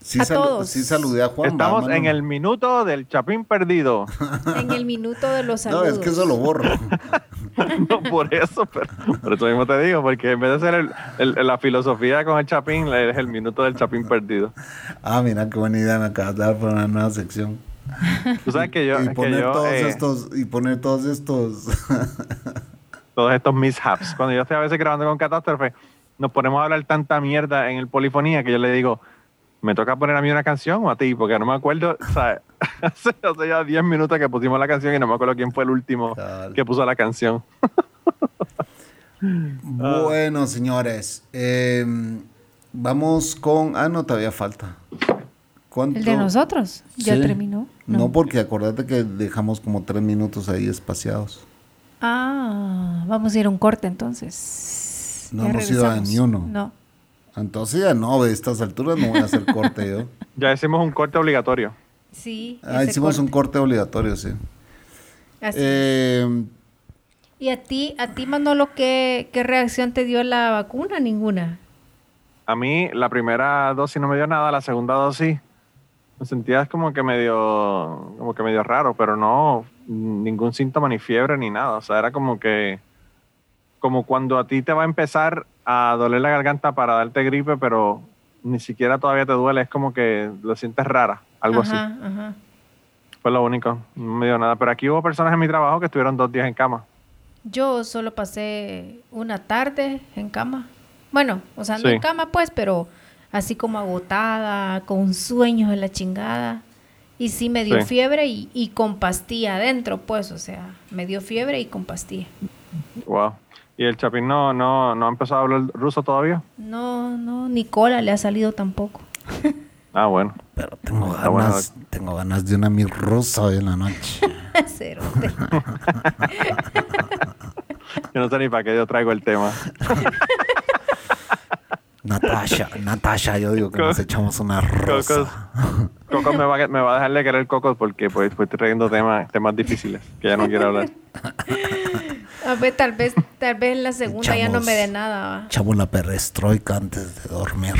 Sí, A todos. sí saludé a Juan. Estamos ¿verdad, en el minuto del chapín perdido. En el minuto de los No, saludos. es que eso lo borro. No por eso, pero por eso mismo te digo, porque en vez de ser el- el- la filosofía con el chapín, es el minuto del chapín perdido. ah, mira qué buena idea me acabas de dar para una nueva sección. Tú sabes que yo, y que poner yo, todos eh, estos y poner todos estos todos estos mishaps. Cuando yo estoy a veces grabando con Catástrofe, nos ponemos a hablar tanta mierda en el polifonía que yo le digo, ¿me toca poner a mí una canción o a ti? Porque no me acuerdo, sea, hace, hace ya 10 minutos que pusimos la canción y no me acuerdo quién fue el último que puso la canción. Bueno, señores, eh, vamos con. Ah, no, todavía falta. ¿Cuánto? El de nosotros. Ya Sí. terminó. No. porque acordate que dejamos como tres minutos ahí espaciados. Ah, vamos a ir a un corte entonces. No Ya hemos ido a regresamos. ni uno. No. Entonces ya no, de estas alturas no voy a hacer corte yo. Ya hicimos un corte obligatorio. Sí. Ah, hicimos un corte. corte obligatorio, sí. Así. Eh, ¿Y a ti, a ti Manolo, qué, qué reacción te dio la vacuna? Ninguna. A mí la primera dosis no me dio nada, la segunda dosis me sentía como que medio, como que medio raro, pero no ningún síntoma ni fiebre ni nada. O sea, era como que, como cuando a ti te va a empezar a doler la garganta para darte gripe, pero ni siquiera todavía te duele, es como que lo sientes rara, algo así. Ajá. Fue lo único, no me dio nada. Pero aquí hubo personas en mi trabajo que estuvieron dos días en cama. Yo solo pasé una tarde en cama. Bueno, o sea, no Sí. en cama pues, pero así como agotada, con sueños de la chingada. Y sí me dio Sí. fiebre y, y con pastilla adentro, pues, o sea, me dio fiebre y con pastilla. Wow. ¿Y el Chapín no, no, no ha empezado a hablar ruso todavía? No, no, ni cola le ha salido tampoco. Ah, bueno. pero tengo bueno. ganas, tengo ganas de una mi rusa hoy en la noche. Cerote. Yo no sé ni para qué yo traigo el tema. Natasha, Natasha, yo digo que nos echamos una Cocos. rosa. Coco me va, a- me va a dejar de querer Coco porque pues, pues estoy trayendo temas, temas difíciles que ya no quiero hablar. A ver, tal vez, tal vez la segunda ya no me dé nada. Echamos la perestroika antes de dormir.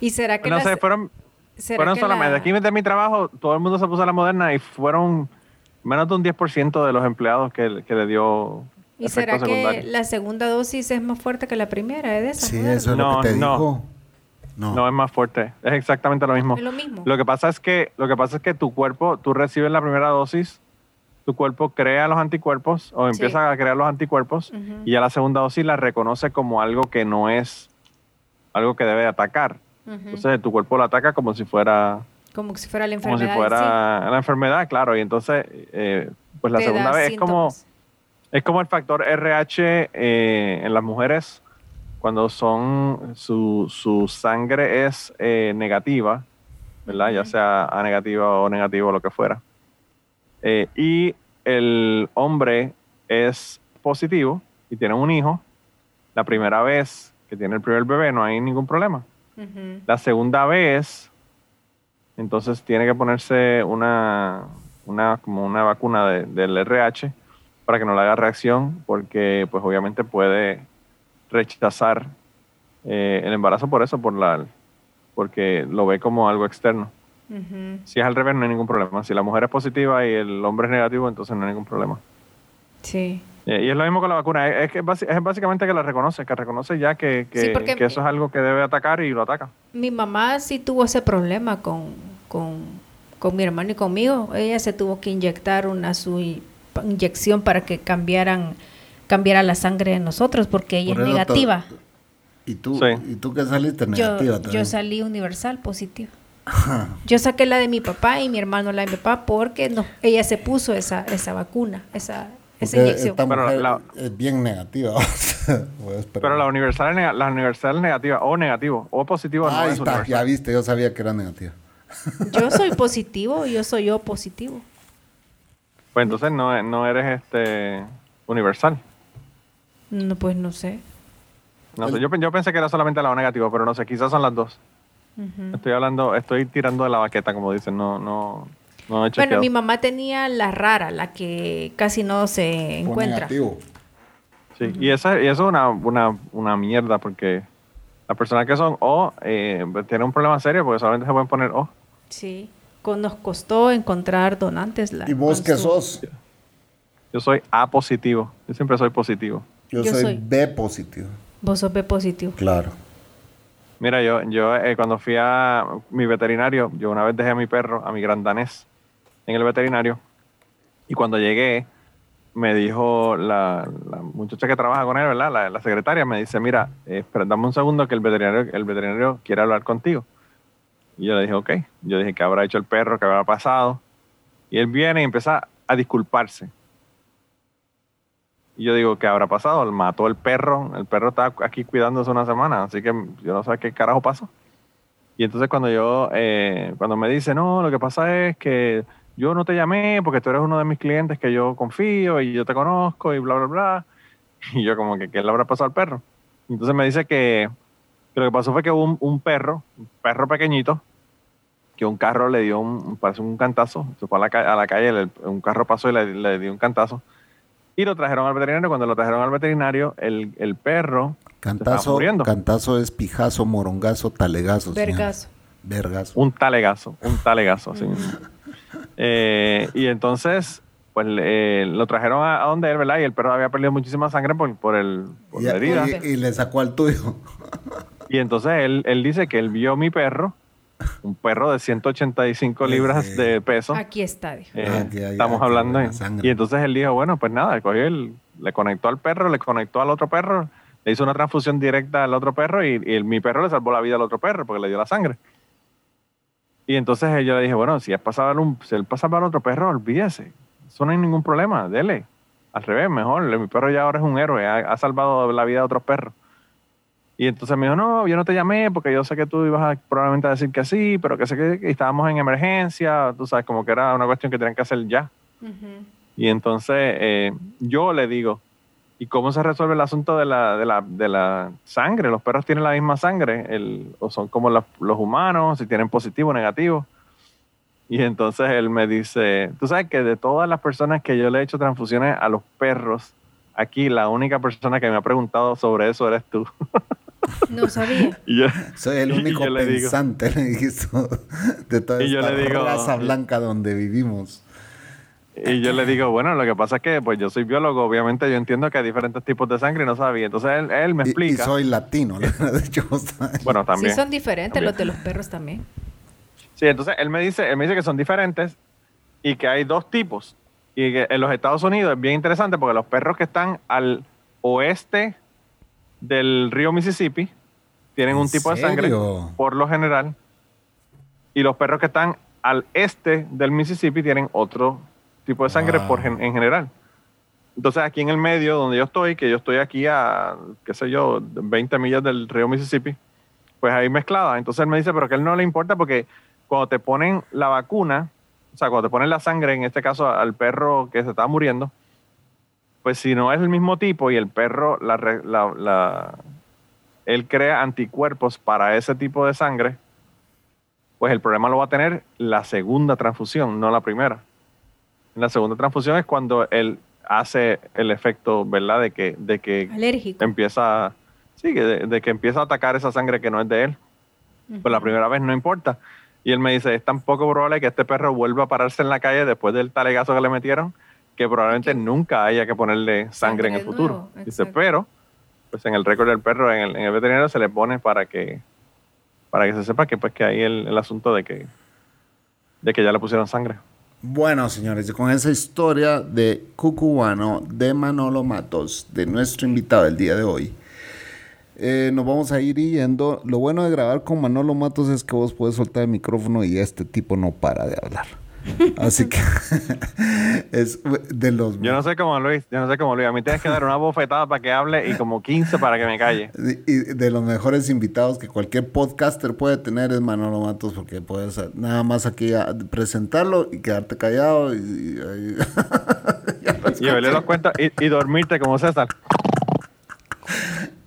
¿Y será que No la sé, se- fueron, será fueron que solamente, la- aquí de mi trabajo, todo el mundo se puso la moderna y fueron menos de un 10% de los empleados que, que le dio ¿Y será que secundarios. la segunda dosis es más fuerte que la primera? ¿Es de esa? Sí, eso es No, lo que te no. dijo. No. No es más fuerte, es exactamente lo mismo. Es lo mismo. Lo que pasa es que lo que pasa es que tu cuerpo, tú recibes la primera dosis, tu cuerpo crea los anticuerpos o Sí. empieza a crear los anticuerpos y ya la segunda dosis la reconoce como algo que no es algo que debe atacar. Entonces tu cuerpo lo ataca como si fuera Como si fuera la como si enfermedad. fuera la enfermedad, claro. Y entonces, eh, pues la Te segunda da vez es como. Es como el factor RH eh, en las mujeres cuando son su, su sangre es eh, negativa, ¿verdad? Ya sea A negativa o negativo, lo que fuera. Eh, y el hombre es positivo y tiene un hijo. La primera vez que tiene el primer bebé no hay ningún problema. La segunda vez, entonces tiene que ponerse una, una como una vacuna de- del RH para que no le haga reacción, porque pues obviamente puede rechazar eh, el embarazo por eso, por la, porque lo ve como algo externo. Si es al revés, no hay ningún problema. Si la mujer es positiva y el hombre es negativo, entonces no hay ningún problema. Sí. Eh, y es lo mismo con la vacuna. Es, que es básicamente que la reconoce, que reconoce ya que, que- Sí, porque- que eso es algo que debe atacar y lo ataca. Mi mamá sí tuvo ese problema con, con, con mi hermano y conmigo. Ella se tuvo que inyectar una su inyección para que cambiaran cambiara la sangre de nosotros porque ella Por es negativa. to- ¿Y tú, Sí. ¿Y tú que saliste Yo, negativa yo también? salí universal positiva. Yo saqué la de mi papá y mi hermano la de mi papá porque no, ella se puso esa, esa vacuna, esa, esa inyección. esta Pero la- es bien negativa. Pero la universal, la universal es negativa, o negativo, o positivo no Ahí es está, universal. ya viste, yo sabía que era negativa. Yo soy positivo, yo soy yo positivo. Pues entonces no, no eres este universal. No, pues no sé. No sé, yo, yo pensé que era solamente la O negativo, pero no sé, quizás son las dos. Estoy hablando, estoy tirando de la baqueta, como dicen, no, no, no he Bueno, mi mamá tenía la rara, la que casi no se encuentra. negativo. Sí, y eso, y eso es una, una, una mierda, porque las personas que son O eh, tienen un problema serio, porque solamente se pueden poner O. Sí. Con- nos costó encontrar donantes. La, ¿Y vos qué su- sos? Yo soy A positivo, yo siempre soy positivo. Yo, Yo soy, soy- B positivo. Vos sos B positivo. Claro. Mira, yo, yo eh, cuando fui a mi veterinario, yo una vez dejé a mi perro, a mi gran danés, en el veterinario. Y cuando llegué, me dijo la, la muchacha que trabaja con él, ¿verdad? La, la secretaria me dice, mira, eh, espera, dame un segundo que el veterinario, el veterinario quiere hablar contigo. Y yo le dije, ok. Yo dije, ¿qué habrá hecho el perro? ¿Qué habrá pasado? Y él viene y empieza a disculparse. Y yo digo, ¿qué habrá pasado? Él mató el perro. El perro está aquí cuidándose una semana, así que yo no sé qué carajo pasó. Y entonces cuando yo, eh, cuando me dice, no, lo que pasa es que yo no te llamé porque tú eres uno de mis clientes que yo confío y yo te conozco y bla, bla, bla. Y yo como que, ¿qué le habrá pasado al perro? Entonces me dice que, que lo que pasó fue que hubo un, un perro, un perro pequeñito, que un carro le dio un, parece un cantazo, se fue a la, a la calle, le- un carro pasó y le, le dio un cantazo. Y lo trajeron al veterinario. Cuando lo trajeron al veterinario, el, el perro Cantazo, muriendo. cantazo es pijazo, morongazo, talegazo. señor. Vergazo. Vergazo. Un talegazo, un talegazo, mismo. Eh, y entonces, pues eh, lo trajeron a, a donde él, ¿verdad? Y el perro había perdido muchísima sangre por, por, el, por Y, la herida. y- y le sacó al tuyo. Y entonces él, él dice que él vio mi perro, un perro de 185 libras de peso. Aquí está. dijo. Eh, Ah, ya- estamos ya, hablando. Y entonces él dijo, bueno, pues nada, cogió el, le conectó al perro, le conectó al otro perro, le hizo una transfusión directa al otro perro y, y el- mi perro le salvó la vida al otro perro porque le dio la sangre. Y entonces yo le dije, bueno, si es salvar un, si él pasa para otro perro, olvídese. Eso no hay ningún problema, dele. Al revés, mejor. Mi perro ya ahora es un héroe, ha, ha salvado la vida de otros perros. Y entonces me dijo, no, yo no te llamé porque yo sé que tú ibas a probablemente a decir que sí, pero que sé que, estábamos en emergencia, tú sabes, como que era una cuestión que tenían que hacer ya. Ujú. Y entonces eh, yo le digo, ¿y cómo se resuelve el asunto de la, de la, de la sangre? ¿Los perros tienen la misma sangre? El, ¿O son como los, los humanos? ¿Si tienen positivo o negativo? Y entonces él me dice, tú sabes que de todas las personas que yo le he hecho transfusiones a los perros, aquí la única persona que me ha preguntado sobre eso eres tú. No sabía. y yo, Soy el único yo le digo- pensante le dijiste, de toda yo esta le digo- raza blanca donde vivimos. Y yo le digo, bueno, lo que pasa es que pues yo soy biólogo, obviamente yo entiendo que hay diferentes tipos de sangre y no sabía. Entonces él, él me Y- Y, explica. soy latino, le dicho. bueno, Sí, también. son diferentes También. los de los perros también. Sí, entonces él me dice, él me dice que son diferentes y que hay dos tipos. Y que en los Estados Unidos es bien interesante porque los perros que están al oeste del río Mississippi tienen ¿En un tipo de sangre, por lo general. Y los perros que están al este del Mississippi tienen otro tipo de sangre Wow. por gen- en general. Entonces aquí en el medio donde yo estoy, que yo estoy aquí a, qué sé yo, 20 millas del río Mississippi, pues ahí mezclada. Entonces él me dice, pero que a él no le importa porque cuando te ponen la vacuna, o sea, cuando te ponen la sangre, en este caso al perro que se está muriendo, pues si no es el mismo tipo y el perro, la, la- la- él crea anticuerpos para ese tipo de sangre, pues el problema lo va a tener la segunda transfusión, no la primera. La segunda transfusión es cuando él hace el efecto, ¿verdad? De que, de que Alérgico. empieza, sí, de, de que empieza a atacar esa sangre que no es de él. Pues la primera vez no importa. Y él me dice, es tan poco probable que este perro vuelva a pararse en la calle después del talegazo que le metieron, que probablemente nunca haya que ponerle sangre, Sangre en el futuro. nuevo, Dice, pero, pues en el récord del perro, en el, en el veterinario se le pone para que, para que se sepa que pues que ahí el, el asunto de que, de que ya le pusieron sangre. Bueno, señores, y con esa historia de Cucubano de Manolo Matos, de nuestro invitado del día de hoy, eh, nos vamos a ir yendo. Lo bueno de grabar con Manolo Matos es que vos puedes soltar el micrófono y este tipo no para de hablar. Así que es de los... Yo no sé cómo Luis, yo no sé cómo Luis. A mí tienes que dar una bofetada para que hable y como 15 para que me calle. y de los mejores invitados que cualquier podcaster puede tener es Manolo Matos porque puedes nada más aquí a- presentarlo y quedarte callado y, y lo Y verle los cuentos y, y dormirte como César.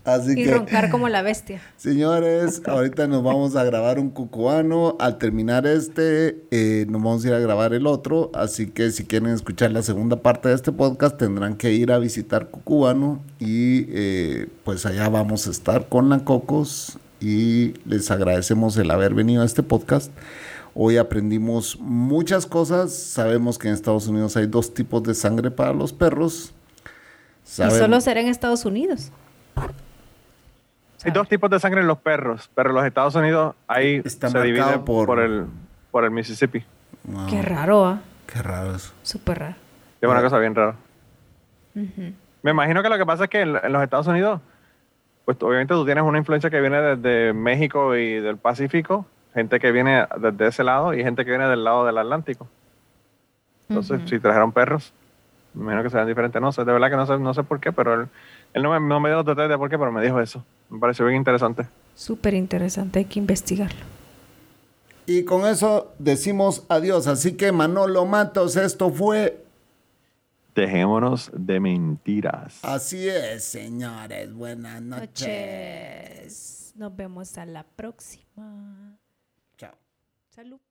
Así Y que roncar como la bestia. Señores, ahorita nos vamos a grabar un cucubano. Al terminar este, eh, nos vamos a ir a grabar el otro. Así que si quieren escuchar la segunda parte de este podcast, tendrán que ir a visitar Cucubano. Y eh, pues allá vamos a estar con la Cocos. Y les agradecemos el haber venido a este podcast. Hoy aprendimos muchas cosas. Sabemos que en Estados Unidos hay dos tipos de sangre para los perros. Y solo será en Estados Unidos. Hay dos tipos de sangre en los perros, pero en los Estados Unidos ahí Está se divide por- por... el, por el Mississippi. Wow, Qué raro, ¿ah? Qué raro eso. Súper raro. Es una cosa bien rara. Me imagino que lo que pasa es que en, en los Estados Unidos, pues obviamente tú tienes una influencia que viene desde México y del Pacífico, gente que viene desde ese lado y gente que viene del lado del Atlántico. Entonces, si trajeron perros, me imagino que serán diferentes. No sé, de verdad que no sé, no sé por qué, pero él, él no, me, no me dio los detalles de por qué, pero me dijo eso. Me pareció bien interesante. Súper interesante, hay que investigarlo. Y con eso decimos adiós. Así que Manolo Matos, esto fue. Dejémonos de mentiras. Así es, señores. Buenas noches. Noches. Nos vemos a la próxima. Chao. Salud.